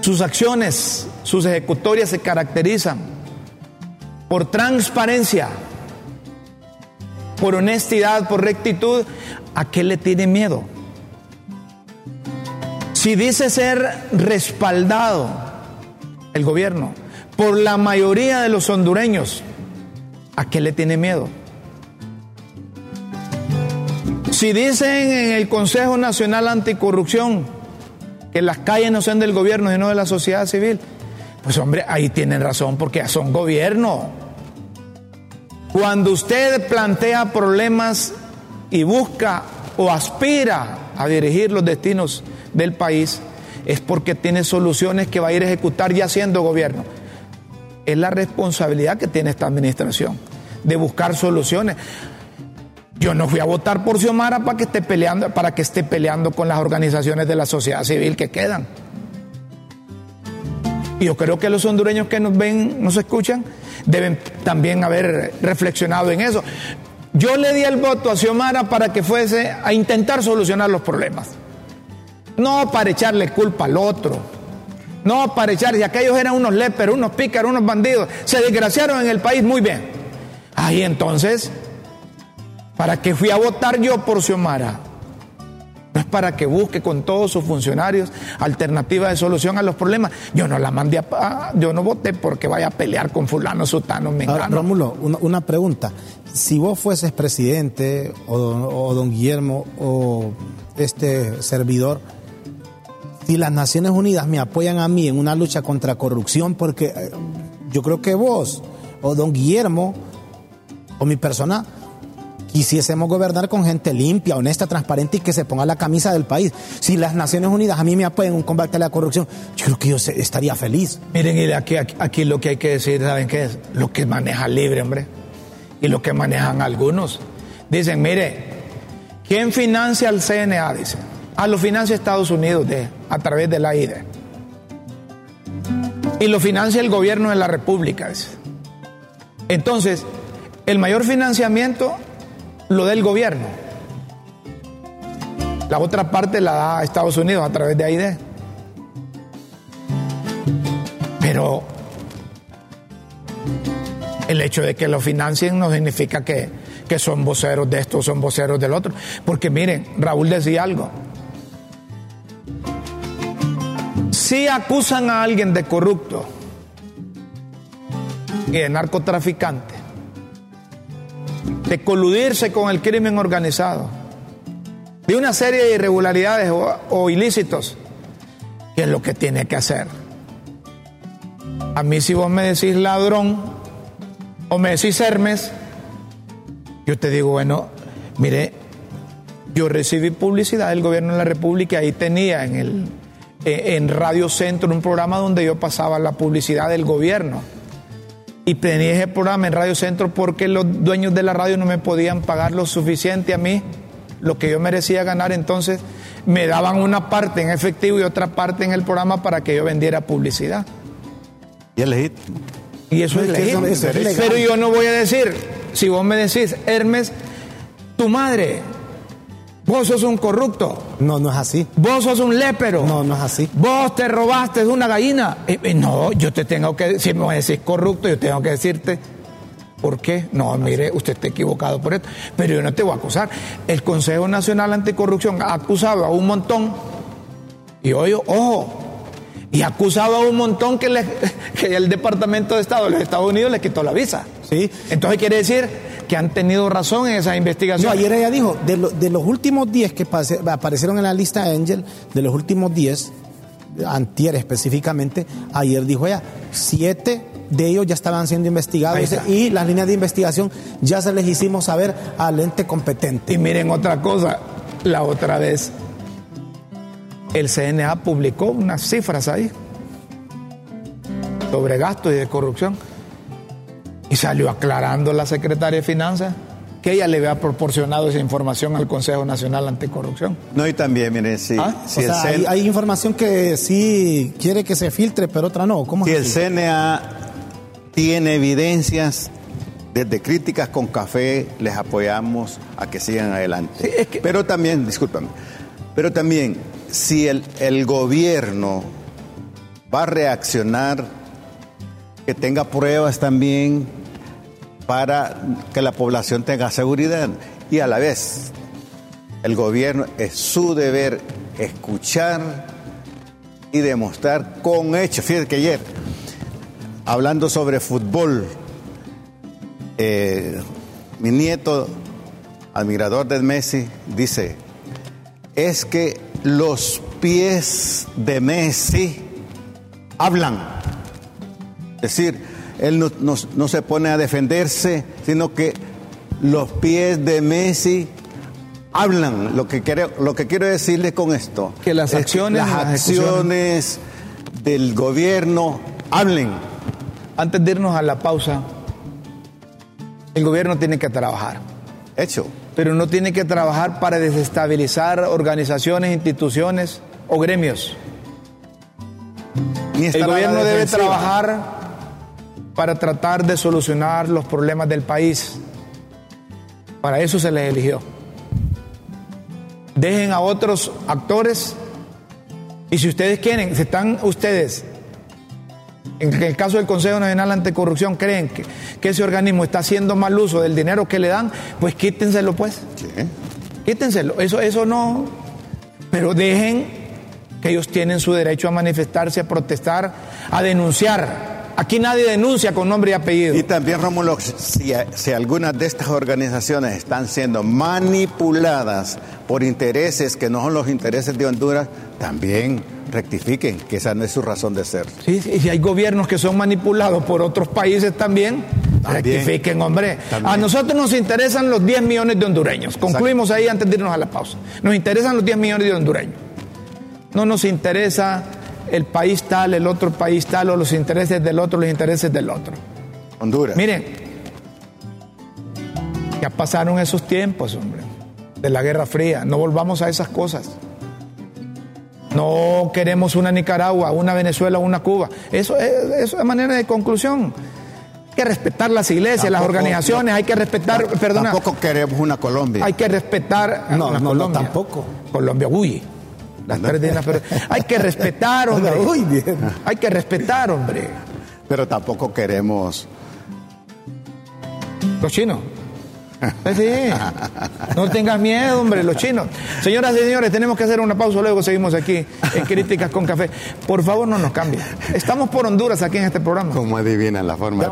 Speaker 1: sus acciones, sus ejecutorias se caracterizan por transparencia, por honestidad, por rectitud, ¿a qué le tiene miedo? Si dice ser respaldado el gobierno por la mayoría de los hondureños, ¿a qué le tiene miedo? Si dicen en el Consejo Nacional Anticorrupción que las calles no son del gobierno sino de la sociedad civil, pues hombre, ahí tienen razón porque son gobierno. Cuando usted plantea problemas y busca o aspira a dirigir los destinos del país, es porque tiene soluciones que va a ir a ejecutar ya siendo gobierno. Es la responsabilidad que tiene esta administración de buscar soluciones. Yo no fui a votar por Xiomara para que esté peleando, para que esté peleando con las organizaciones de la sociedad civil que quedan. Y yo creo que los hondureños que nos ven, nos escuchan, deben también haber reflexionado en eso. Yo le di el voto a Xiomara para que fuese a intentar solucionar los problemas. No para echarle culpa al otro. No para echarle, si aquellos eran unos léperos, unos pícaros, unos bandidos, se desgraciaron en el país muy bien. Ahí entonces, ¿para qué fui a votar yo por Xiomara? No es para que busque con todos sus funcionarios alternativas de solución a los problemas. Yo no la mandé a, yo no voté porque vaya a pelear con fulano, sutano, mengano.
Speaker 2: Rómulo, una, pregunta. Si vos fueses presidente o don, Guillermo o este servidor, si las Naciones Unidas me apoyan a mí en una lucha contra corrupción, porque eh, yo creo que vos o don Guillermo o mi persona quisiésemos gobernar con gente limpia, honesta, transparente y que se ponga la camisa del país. Si las Naciones Unidas a mí me apoyan en un combate a la corrupción, yo creo que yo estaría feliz.
Speaker 1: Miren, y aquí, lo que hay que decir, ¿saben qué es? Lo que maneja libre, hombre. y lo que manejan algunos. Dicen, mire, ¿quién financia al CNA? Dice, ah, lo financia Estados Unidos a través de la IDE. Y lo financia el gobierno de la República. Entonces, el mayor financiamiento lo da el gobierno. La otra parte la da Estados Unidos a través de AID. Pero el hecho de que lo financien no significa que, que son voceros de esto, son voceros del otro. Porque miren, Raúl decía algo. Si acusan a alguien de corrupto y de narcotraficante, de coludirse con el crimen organizado, de una serie de irregularidades o, ilícitos, ¿qué es lo que tiene que hacer? A mí si vos me decís ladrón, o me decís Hermes, yo te digo, bueno, mire, yo recibí publicidad del gobierno de la República, ahí tenía en, el, eh, en Radio Centro un programa donde yo pasaba la publicidad del gobierno. Y tenía ese programa en Radio Centro porque los dueños de la radio no me podían pagar lo suficiente a mí, lo que yo merecía ganar, entonces me daban una parte en efectivo y otra parte en el programa para que yo vendiera publicidad.
Speaker 3: ¿Y es legítimo?
Speaker 1: Y eso, es, legítimo. Pero yo no voy a decir, si vos me decís, Hermes, tu madre, vos sos un corrupto.
Speaker 2: No, no es así.
Speaker 1: Vos sos un lépero.
Speaker 2: No, no es así.
Speaker 1: Vos te robaste una gallina. no, yo te tengo que, si me decís corrupto, yo tengo que decirte, ¿por qué? No, mire, usted está equivocado por esto. Pero yo no te voy a acusar. El Consejo Nacional Anticorrupción ha acusado a un montón. Y hoy, ojo, y acusaba a un montón que, el Departamento de Estado de los Estados Unidos le quitó la visa.
Speaker 2: ¿Sí?
Speaker 1: Entonces quiere decir que han tenido razón en esa investigación.
Speaker 2: No, ayer ella dijo, de, de los últimos 10 que aparecieron en la lista Angel, de los últimos 10, antier específicamente, ayer dijo ella, 7 de ellos ya estaban siendo investigados y las líneas de investigación ya se les hicimos saber al ente competente.
Speaker 1: Y miren otra cosa, la otra vez el CNA publicó unas cifras ahí sobre gastos y de corrupción. Y salió aclarando la secretaria de Finanzas que ella le había proporcionado esa información al Consejo Nacional Anticorrupción.
Speaker 3: No, y también, miren, si,
Speaker 2: ¿Ah? hay, información que sí quiere que se filtre, pero otra no. ¿Cómo
Speaker 3: si el CNA tiene evidencias, desde críticas con café les apoyamos a que sigan adelante. Pero también, discúlpame, pero también si el, el gobierno va a reaccionar, que tenga pruebas también para que la población tenga seguridad. Y a la vez, el gobierno es su deber escuchar y demostrar con hechos. Fíjate que ayer, hablando sobre fútbol, eh, mi nieto, admirador de Messi, dice, es que los pies de Messi hablan. Es decir, él no, se pone a defenderse, sino que los pies de Messi hablan. Lo que quiero, lo que quiero decirle con esto,
Speaker 1: que las acciones,
Speaker 3: las acciones del gobierno hablen.
Speaker 1: Antes de irnos a la pausa, el gobierno tiene que trabajar.
Speaker 3: Hecho
Speaker 1: pero no tiene que trabajar para desestabilizar organizaciones, instituciones o gremios. El gobierno debe trabajar para tratar de solucionar los problemas del país. Para eso se les eligió. Dejen a otros actores y si ustedes quieren, si están ustedes en el caso del Consejo Nacional Anticorrupción creen que, que, ese organismo está haciendo mal uso del dinero que le dan, pues quítenselo pues. Sí. Quítenselo. Eso, eso no. Pero dejen que ellos tienen su derecho a manifestarse, a protestar, a denunciar. Aquí nadie denuncia con nombre y apellido.
Speaker 3: Y también, Rómulo, si, si algunas de estas organizaciones están siendo manipuladas por intereses que no son los intereses de Honduras, también rectifiquen, que esa no es su razón de ser.
Speaker 1: Sí, y si hay gobiernos que son manipulados por otros países también, rectifiquen, hombre. A nosotros nos interesan los 10 millones de hondureños. Concluimos ahí antes de irnos a la pausa. Nos interesan los 10 millones de hondureños. No nos interesa el país tal, el otro país tal, o los intereses del otro, los intereses del otro.
Speaker 3: Honduras.
Speaker 1: Miren, Ya pasaron esos tiempos, hombre, de la Guerra Fría. No volvamos a esas cosas. No queremos una Nicaragua, una Venezuela, una Cuba. Eso es, eso es manera de conclusión. Hay que respetar las iglesias, las organizaciones, hay que respetar, perdona.
Speaker 3: Tampoco queremos una Colombia.
Speaker 1: Hay que respetar
Speaker 2: No,
Speaker 1: una
Speaker 2: no, no,
Speaker 1: Colombia.
Speaker 2: tampoco.
Speaker 1: Colombia, uy. Las tres de las- pero hay que respetar, hombre.
Speaker 2: Uy, bien.
Speaker 1: Hay que respetar, hombre.
Speaker 3: Pero tampoco queremos.
Speaker 1: Los chinos. Eh, Sí. No tengas miedo, hombre, los chinos. Señoras y señores, tenemos que hacer una pausa, luego seguimos aquí en Críticas con Café. Por favor, no nos cambien. Estamos por Honduras aquí en este programa.
Speaker 3: Como adivinan la forma.
Speaker 2: ¿Y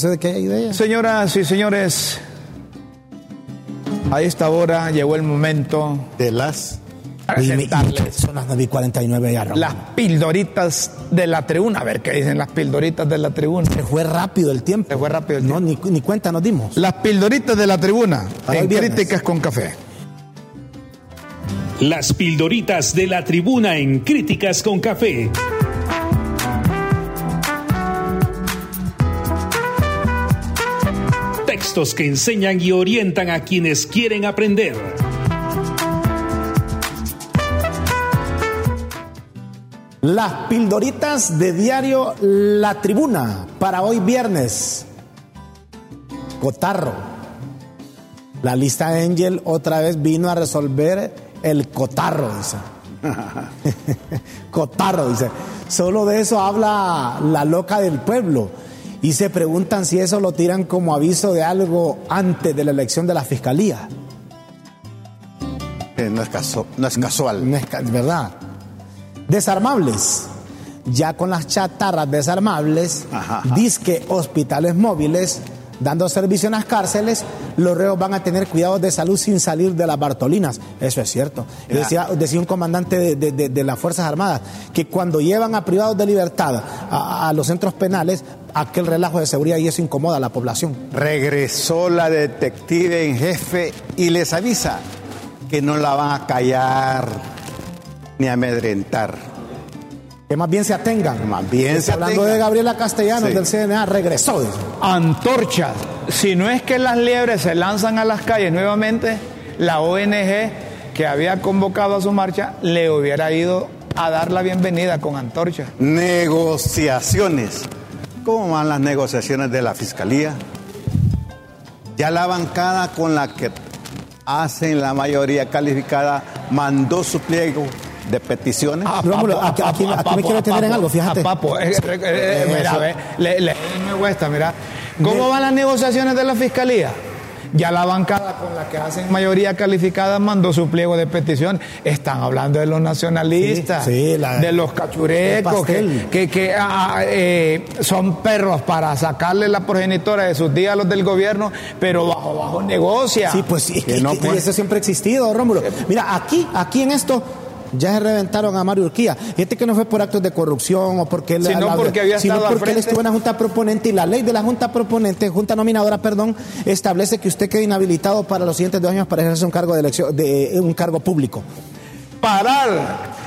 Speaker 2: eso de qué idea?
Speaker 1: Señoras y señores, a esta hora llegó el momento
Speaker 3: De las.
Speaker 1: de presentarles
Speaker 2: Son las 9 y 49 ya,
Speaker 1: las pildoritas de la tribuna. A ver qué dicen las pildoritas de la tribuna.
Speaker 2: Se fue rápido el tiempo.
Speaker 1: Se fue rápido el
Speaker 2: No, ni, ni cuenta nos dimos.
Speaker 1: Las pildoritas de la tribuna
Speaker 2: Para
Speaker 1: en. Críticas con Café.
Speaker 5: Las pildoritas de la tribuna en Críticas con Café. Que enseñan y orientan a quienes quieren aprender.
Speaker 2: Las pildoritas de diario La Tribuna para hoy viernes. Cotarro. La lista Angel otra vez vino a resolver el cotarro, dice. cotarro, dice. Solo de eso habla la loca del pueblo. Y se preguntan si eso lo tiran como aviso de algo antes de la elección de la fiscalía.
Speaker 3: eh, no, es caso- no es casual.
Speaker 2: No es ¿Verdad? Desarmables. Ya con las chatarras desarmables,
Speaker 3: Ajá, ajá.
Speaker 2: disque hospitales móviles, dando servicio en las cárceles, los reos van a tener cuidados de salud sin salir de las Bartolinas. Eso es cierto. Decía, decía un comandante de, de- de- de las Fuerzas Armadas que cuando llevan a privados de libertad a, a los centros penales, aquel relajo de seguridad y eso incomoda a la población.
Speaker 3: Regresó la detective en jefe y les avisa que no la van a callar ni amedrentar.
Speaker 2: Que más bien se atengan.
Speaker 3: Más bien se
Speaker 2: Hablando
Speaker 3: atengan.
Speaker 2: de Gabriela Castellanos
Speaker 3: Sí.
Speaker 2: del CNA, regresó.
Speaker 1: Antorchas. Si no es que las liebres se lanzan a las calles nuevamente, la ONG que había convocado a su marcha le hubiera ido a dar la bienvenida con antorchas.
Speaker 3: Negociaciones. ¿Cómo van las negociaciones de la fiscalía? Ya la bancada con la que hacen la mayoría calificada mandó su pliego de peticiones.
Speaker 1: Ah,
Speaker 2: Rómulo, aquí- aquí- aquí me quiero detener en algo, fíjate.
Speaker 1: A papo, eh, eh, eh, mira, ve, le, le- me cuesta, mira. ¿Cómo van las negociaciones de la fiscalía? Ya la bancada con la que hacen mayoría calificada mandó su pliego de petición. Están hablando de los nacionalistas,
Speaker 2: Sí, sí, la-
Speaker 1: de los cachurecos, que, que, que, ah, ah, eh, son perros para sacarle la progenitora de sus días a los del gobierno, pero bajo bajo negocia.
Speaker 2: Sí, pues sí,
Speaker 1: Que
Speaker 2: y-
Speaker 1: no,
Speaker 2: y
Speaker 1: pues.
Speaker 2: eso siempre ha existido, Rómulo. Mira, aquí, aquí en esto ya se reventaron a Mario Urquía. Fíjate que no fue por actos de corrupción o porque él,
Speaker 1: Sino
Speaker 2: la-
Speaker 1: porque había
Speaker 2: sino porque él estuvo en la Junta Proponente y la ley de la Junta Proponente, Junta Nominadora, perdón, establece que usted quede inhabilitado para los siguientes dos años para ejercer un cargo de elección, de un cargo público.
Speaker 1: parar.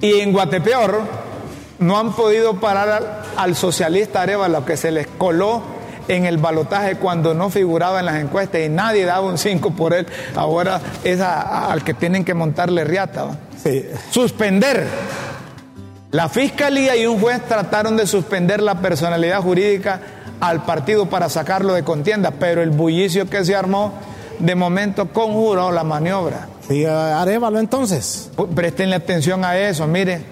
Speaker 1: Y en Guatepeor no han podido parar al, al socialista Arevalo que se les coló en el balotaje cuando no figuraba en las encuestas y nadie daba un 5 por él. Ahora es a- al que tienen que montarle riata. ¿va?
Speaker 2: Sí.
Speaker 1: Suspender. La fiscalía y un juez trataron de suspender la personalidad jurídica al partido para sacarlo de contienda, pero el bullicio que se armó de momento conjuró la maniobra.
Speaker 2: Sí, Arevalo entonces.
Speaker 1: Pu- Prestenle atención a eso, mire,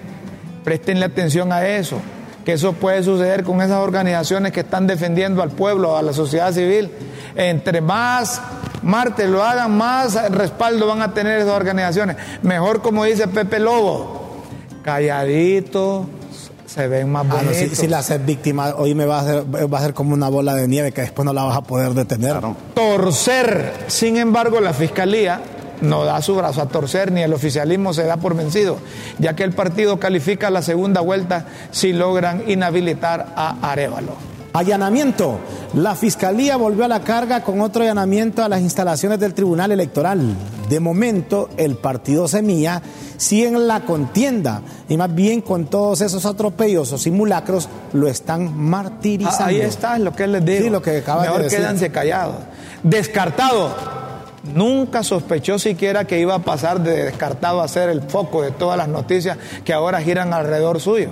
Speaker 1: prestenle atención a eso, que eso puede suceder con esas organizaciones que están defendiendo al pueblo, a la sociedad civil. Entre más martes lo hagan, más respaldo van a tener esas organizaciones. Mejor como dice Pepe Lobo, calladitos, se ven más
Speaker 2: Ah, no,
Speaker 1: bonitos.
Speaker 2: si, si la haces víctima, hoy me va a, hacer, va a ser como una bola de nieve que después no la vas a poder detener.
Speaker 3: Claro.
Speaker 1: torcer. Sin embargo, la fiscalía no da su brazo a torcer ni el oficialismo se da por vencido, ya que el partido califica la segunda vuelta si logran inhabilitar a Arevalo.
Speaker 2: Allanamiento. La Fiscalía volvió a la carga con otro allanamiento a las instalaciones del Tribunal Electoral. De momento, el partido Semilla sigue en la contienda y más bien con todos esos atropellos o simulacros lo están martirizando.
Speaker 1: Ah, ahí está lo que les digo.
Speaker 2: Sí, lo que acaba
Speaker 1: Mejor
Speaker 2: de decir.
Speaker 1: quédanse callados. Descartado. Nunca sospechó siquiera que iba a pasar de descartado a ser el foco de todas las noticias que ahora giran alrededor suyo,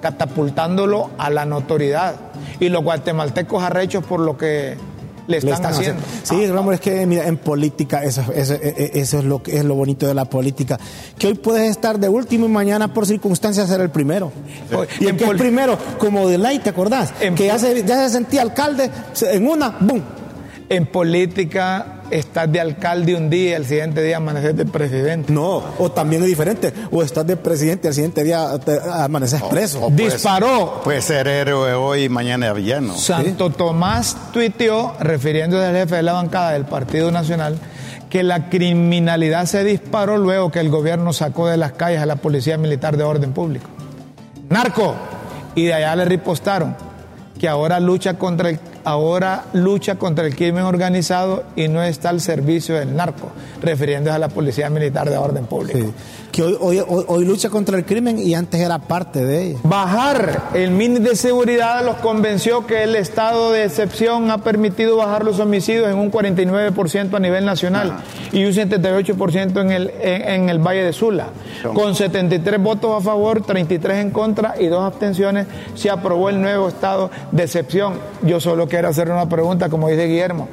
Speaker 1: catapultándolo a la notoriedad. Y los guatemaltecos arrechos por lo que le están,
Speaker 2: Le están
Speaker 1: haciendo.
Speaker 2: Sí, Ramón, es que mira, en política eso, eso- eso es, lo, que- es lo bonito de la política. Que hoy puedes estar de último y mañana por circunstancias ser el primero. Y
Speaker 1: en
Speaker 2: el que
Speaker 1: pol-
Speaker 2: primero, como de ley, ¿te acordás?
Speaker 1: En
Speaker 2: que ya se, ya se sentía alcalde, en una, ¡boom!
Speaker 1: En política estás de alcalde un día, el siguiente día amaneces de presidente.
Speaker 2: No, o también es diferente. O estás de presidente, al siguiente día te amaneces preso.
Speaker 3: O puede-
Speaker 1: Disparó.
Speaker 3: Puede ser héroe hoy y mañana villano.
Speaker 1: Santo Tomás tuiteó, refiriéndose al jefe de la bancada del Partido Nacional, que la criminalidad se disparó luego que el gobierno sacó de las calles a la Policía Militar de Orden Público. Narco. Y de allá le ripostaron que ahora lucha contra el ahora lucha contra el crimen organizado y no está al servicio del narco, refiriéndose a la Policía Militar de Orden Público.
Speaker 2: Que hoy, hoy, hoy, lucha contra el crimen y antes era parte de ella.
Speaker 1: Bajar el mini de seguridad los convenció que el estado de excepción ha permitido bajar los homicidios en un 49% a nivel nacional y un 78% en el, en, en el Valle de Sula. Con 73 votos a favor, 33 en contra y dos abstenciones, se aprobó el nuevo estado de excepción. Yo solo quiero hacer una pregunta, como dice Guillermo.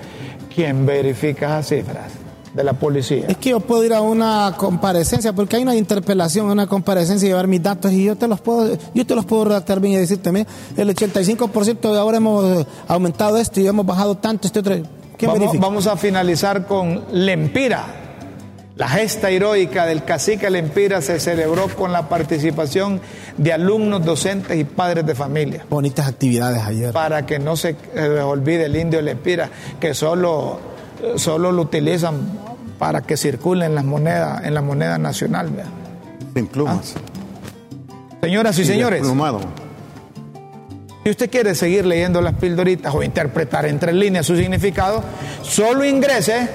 Speaker 1: ¿Quién verifica esas cifras de la policía?
Speaker 2: Es que yo puedo ir a una comparecencia, porque hay una interpelación, una comparecencia y llevar mis datos y yo te los puedo, yo te los puedo redactar bien y decirte, mira, el 85% de ahora hemos aumentado esto y hemos bajado tanto, este otro. ¿Quién
Speaker 1: Vamos, vamos a finalizar con Lempira. La gesta heroica del cacique Lempira se celebró con la participación de alumnos, docentes y padres de familia.
Speaker 2: Bonitas actividades ayer.
Speaker 1: Para que no se eh, olvide el indio Lempira, que solo, eh, solo lo utilizan para que circulen las monedas, en la moneda nacional.
Speaker 3: Sin plumas.
Speaker 1: Señoras y señores,
Speaker 3: Plumado.
Speaker 1: si usted quiere seguir leyendo las pildoritas o interpretar entre líneas su significado, solo ingrese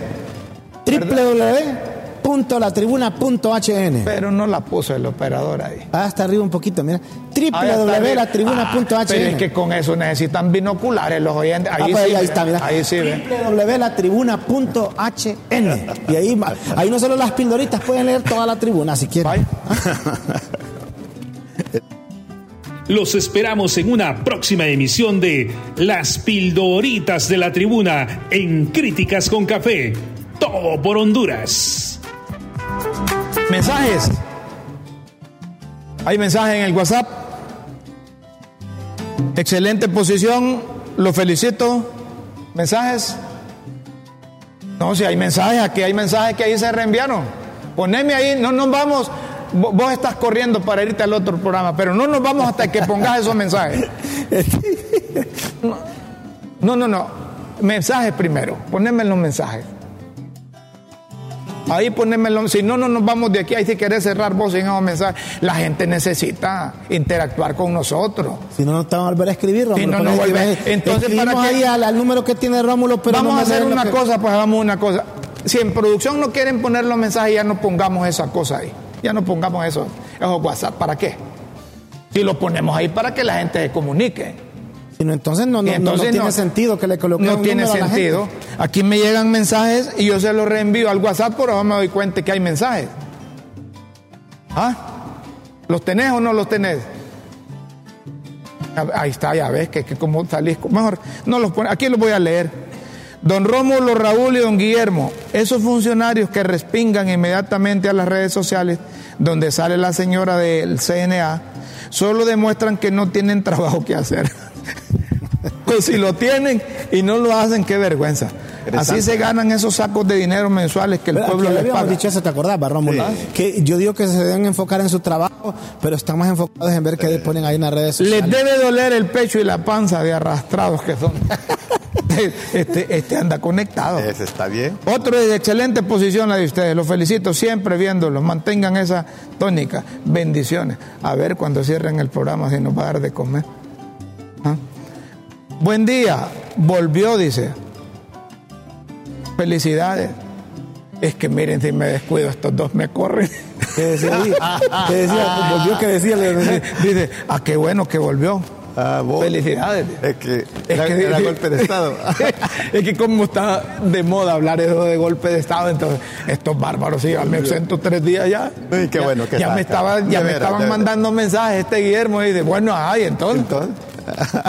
Speaker 2: www.latribuna.hn
Speaker 1: pero no la puso el operador ahí.
Speaker 2: Hasta arriba un poquito, mira. Www.latribuna.hn
Speaker 1: Ah, pero es que con eso necesitan binoculares los oyentes. Ahí,
Speaker 2: Ah, pues
Speaker 1: sí,
Speaker 2: ahí
Speaker 1: ve.
Speaker 2: está, mira.
Speaker 1: Ahí sí, ve.
Speaker 2: www.latribuna.hn. Y ahí, ahí no solo las pildoritas, pueden leer toda la tribuna si quieren.
Speaker 5: Los esperamos en una próxima emisión de Las Pildoritas de la Tribuna en Críticas con Café. Todo por Honduras.
Speaker 1: Mensajes. Hay mensajes en el WhatsApp. Excelente posición. Lo felicito. Mensajes. No, si hay mensajes, aquí hay mensajes que ahí se reenviaron. Poneme ahí, no nos vamos. Vo- Vos estás corriendo para irte al otro programa, pero no nos vamos hasta que pongas esos mensajes. No, no, no. Mensajes primero. Poneme los mensajes. Ahí ponémelo. Si no, no nos vamos de aquí. Ahí si querés cerrar vos sin esos mensajes. La gente necesita interactuar con nosotros.
Speaker 2: Si no, no te van a volver a escribir, Rómulo.
Speaker 1: Si no, no Entonces, ¿para qué?
Speaker 2: ahí al, al número que tiene Rómulo, pero
Speaker 1: vamos
Speaker 2: no
Speaker 1: a hacer una
Speaker 2: que-
Speaker 1: cosa, pues hagamos una cosa. Si en producción no quieren poner los mensajes, ya no pongamos esa cosa ahí. Ya no pongamos eso, esos WhatsApp. ¿Para qué? Si lo ponemos ahí para que la gente se comunique.
Speaker 2: Si no, entonces no, no, no- no tiene sentido que le coloquemos
Speaker 1: No
Speaker 2: un
Speaker 1: tiene
Speaker 2: número a la gente.
Speaker 1: sentido. Aquí me llegan mensajes y yo se los reenvío al WhatsApp, pero ahora me doy cuenta que hay mensajes. ¿Ah? ¿Los tenés o no los tenés? Ah, Ahí está, ya ves que, que como salís. Mejor, no los pone, aquí los voy a leer. Don Rómulo, Raúl y don Guillermo, esos funcionarios que respingan inmediatamente a las redes sociales donde sale la señora del CNA, solo demuestran que no tienen trabajo que hacer. o si lo tienen y no lo hacen, qué vergüenza. Así se ganan esos sacos de dinero mensuales que el
Speaker 2: Pero
Speaker 1: pueblo les
Speaker 2: habíamos
Speaker 1: paga.
Speaker 2: dicho eso, ¿te acordás, Rómulo? Que yo digo que se deben enfocar en su trabajo, pero están más enfocados en ver qué ponen ahí en las redes
Speaker 1: Les
Speaker 2: sociales.
Speaker 1: debe doler el pecho y la panza de arrastrados que son. Este, este anda conectado.
Speaker 3: Ese está bien.
Speaker 1: Otro de excelente posición la de ustedes. Los felicito siempre viéndolos. Mantengan esa tónica. Bendiciones. A ver cuando cierren el programa si nos va a dar de comer. ¿Ah? Buen día, volvió, dice. Felicidades. Es que miren, si me descuido, estos dos me corren.
Speaker 2: ¿Qué decía ahí? ¿Qué decía? ¿Volvió? ¿Qué decía?
Speaker 1: Dice, ah, qué bueno que volvió.
Speaker 3: Ah, vos.
Speaker 1: Felicidades.
Speaker 3: Es que
Speaker 1: Es
Speaker 3: era,
Speaker 1: que-
Speaker 3: era golpe de Estado.
Speaker 1: es que como está de moda hablar eso de golpe de Estado, entonces estos bárbaros, sí, me ausento tres días ya.
Speaker 3: Uy, qué
Speaker 1: Ya-
Speaker 3: bueno que
Speaker 1: ya
Speaker 3: está.
Speaker 1: me estaba, ya me estaban mandando mensajes este Guillermo y dice, bueno, ay, entonces.
Speaker 3: Entonces,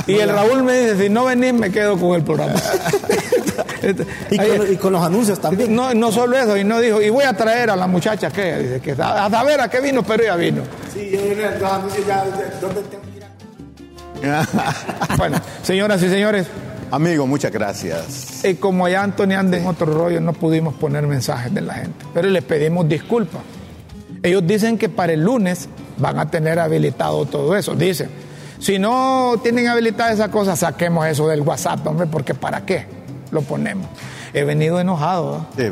Speaker 1: Y el Raúl me dice, si no venís me quedo con el programa.
Speaker 2: Y con, y con los anuncios también.
Speaker 1: no, no solo eso, y no dijo, y voy a traer a la muchacha que dice que a, a saber a qué vino, pero ya vino.
Speaker 2: Sí, yo los anuncios ya. ¿Dónde tengo que ir a-
Speaker 1: Bueno, señoras y señores,
Speaker 3: Amigo, muchas gracias.
Speaker 1: eh, como ya Antonio anda en otro rollo, no pudimos poner mensajes de la gente, pero les pedimos disculpas. Ellos dicen que para el lunes van a tener habilitado todo eso, dicen. Si no tienen habilitada esa cosa, saquemos eso del WhatsApp, hombre, porque ¿para qué lo ponemos? He venido enojado. ¿eh?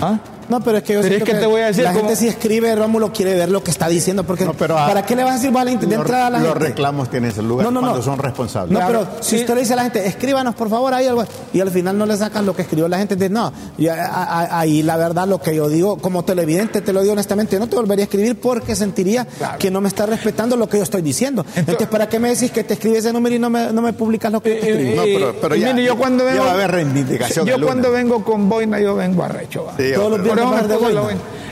Speaker 1: ¿Ah?
Speaker 2: No, pero es que yo
Speaker 1: Pero es que te voy a decir
Speaker 2: La
Speaker 1: cómo-
Speaker 2: gente si escribe, Rómulo quiere ver lo que está diciendo. Porque
Speaker 3: No, pero a-
Speaker 2: ¿Para qué le vas a decir vale, de
Speaker 3: los,
Speaker 2: entrada a la
Speaker 3: los
Speaker 2: gente?
Speaker 3: reclamos tienen ese lugar
Speaker 2: No, no, no.
Speaker 3: cuando son responsables.
Speaker 2: No, pero si usted le dice a la gente, escríbanos por favor ahí algo, y al final no le sacan lo que escribió la gente, dice, no, y a- a- a- ahí la verdad lo que yo digo, como televidente, te lo digo honestamente, yo no te volvería a escribir porque sentiría
Speaker 1: Claro.
Speaker 2: que no me está respetando lo que yo estoy diciendo. Entonces, ¿para qué me decís que te escribe ese número y no me, no me publicas lo que yo te escribí?
Speaker 3: No, pero- pero
Speaker 1: y
Speaker 3: ya-
Speaker 1: mire, yo cuando
Speaker 3: ya
Speaker 1: vengo,
Speaker 3: va a haber reivindicación
Speaker 1: Yo
Speaker 3: el lunes.
Speaker 1: cuando vengo con boina, yo vengo arrecho. va.
Speaker 3: Sí,
Speaker 2: Todos los
Speaker 3: hombre.
Speaker 2: De boina.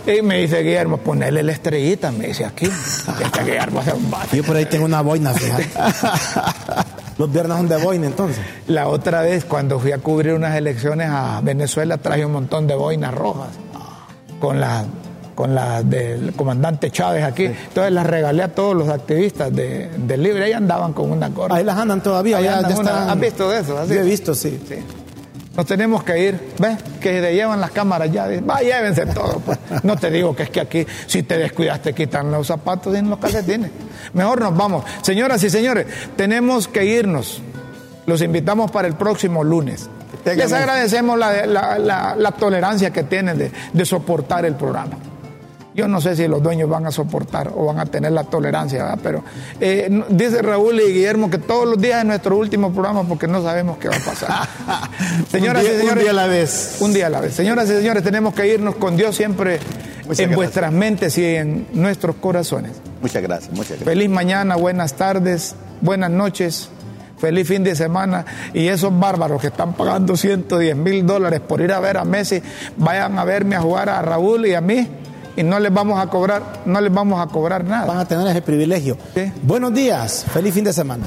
Speaker 1: Y me dice Guillermo, ponele la estrellita, me dice aquí. Este Guillermo hace un bate.
Speaker 2: Yo por ahí tengo una boina, fíjate. Los viernes son de boina, entonces.
Speaker 1: La otra vez, cuando fui a cubrir unas elecciones a Venezuela, traje un montón de boinas rojas con las con las del comandante Chávez aquí. Entonces las regalé a todos los activistas de, del Libre. Ahí andaban con una gorra.
Speaker 2: Ahí las andan todavía,
Speaker 1: Ahí andan una- ¿Has visto de eso? Así.
Speaker 2: Yo he visto, sí.
Speaker 1: Sí. Nos tenemos que ir, ¿ves? Que se llevan las cámaras ya. Va, llévense todo. pues. No te digo que es que aquí, si te descuidas, te quitan los zapatos y los calcetines. Mejor nos vamos. Señoras y señores, tenemos que irnos. Los invitamos para el próximo lunes. Les agradecemos la, la- la- la tolerancia que tienen de, de soportar el programa. Yo no sé si los dueños van a soportar o van a tener la tolerancia, ¿verdad? pero eh, dice Raúl y Guillermo que todos los días es nuestro último programa porque no sabemos qué va a pasar. Señoras
Speaker 3: Un día-
Speaker 1: y señores,
Speaker 3: un día a la vez.
Speaker 1: Un día a la vez. Señoras y señores, tenemos que irnos con Dios siempre
Speaker 3: Muchas
Speaker 1: en
Speaker 3: gracias.
Speaker 1: vuestras mentes y en nuestros corazones.
Speaker 3: Muchas gracias, muchas gracias.
Speaker 1: Feliz mañana, buenas tardes, buenas noches, feliz fin de semana. Y esos bárbaros que están pagando 110 mil dólares por ir a ver a Messi, vayan a verme a jugar a Raúl y a mí y no les vamos a cobrar, no les vamos a cobrar nada.
Speaker 2: Van a tener ese privilegio.
Speaker 1: Sí.
Speaker 2: Buenos días, feliz fin de semana.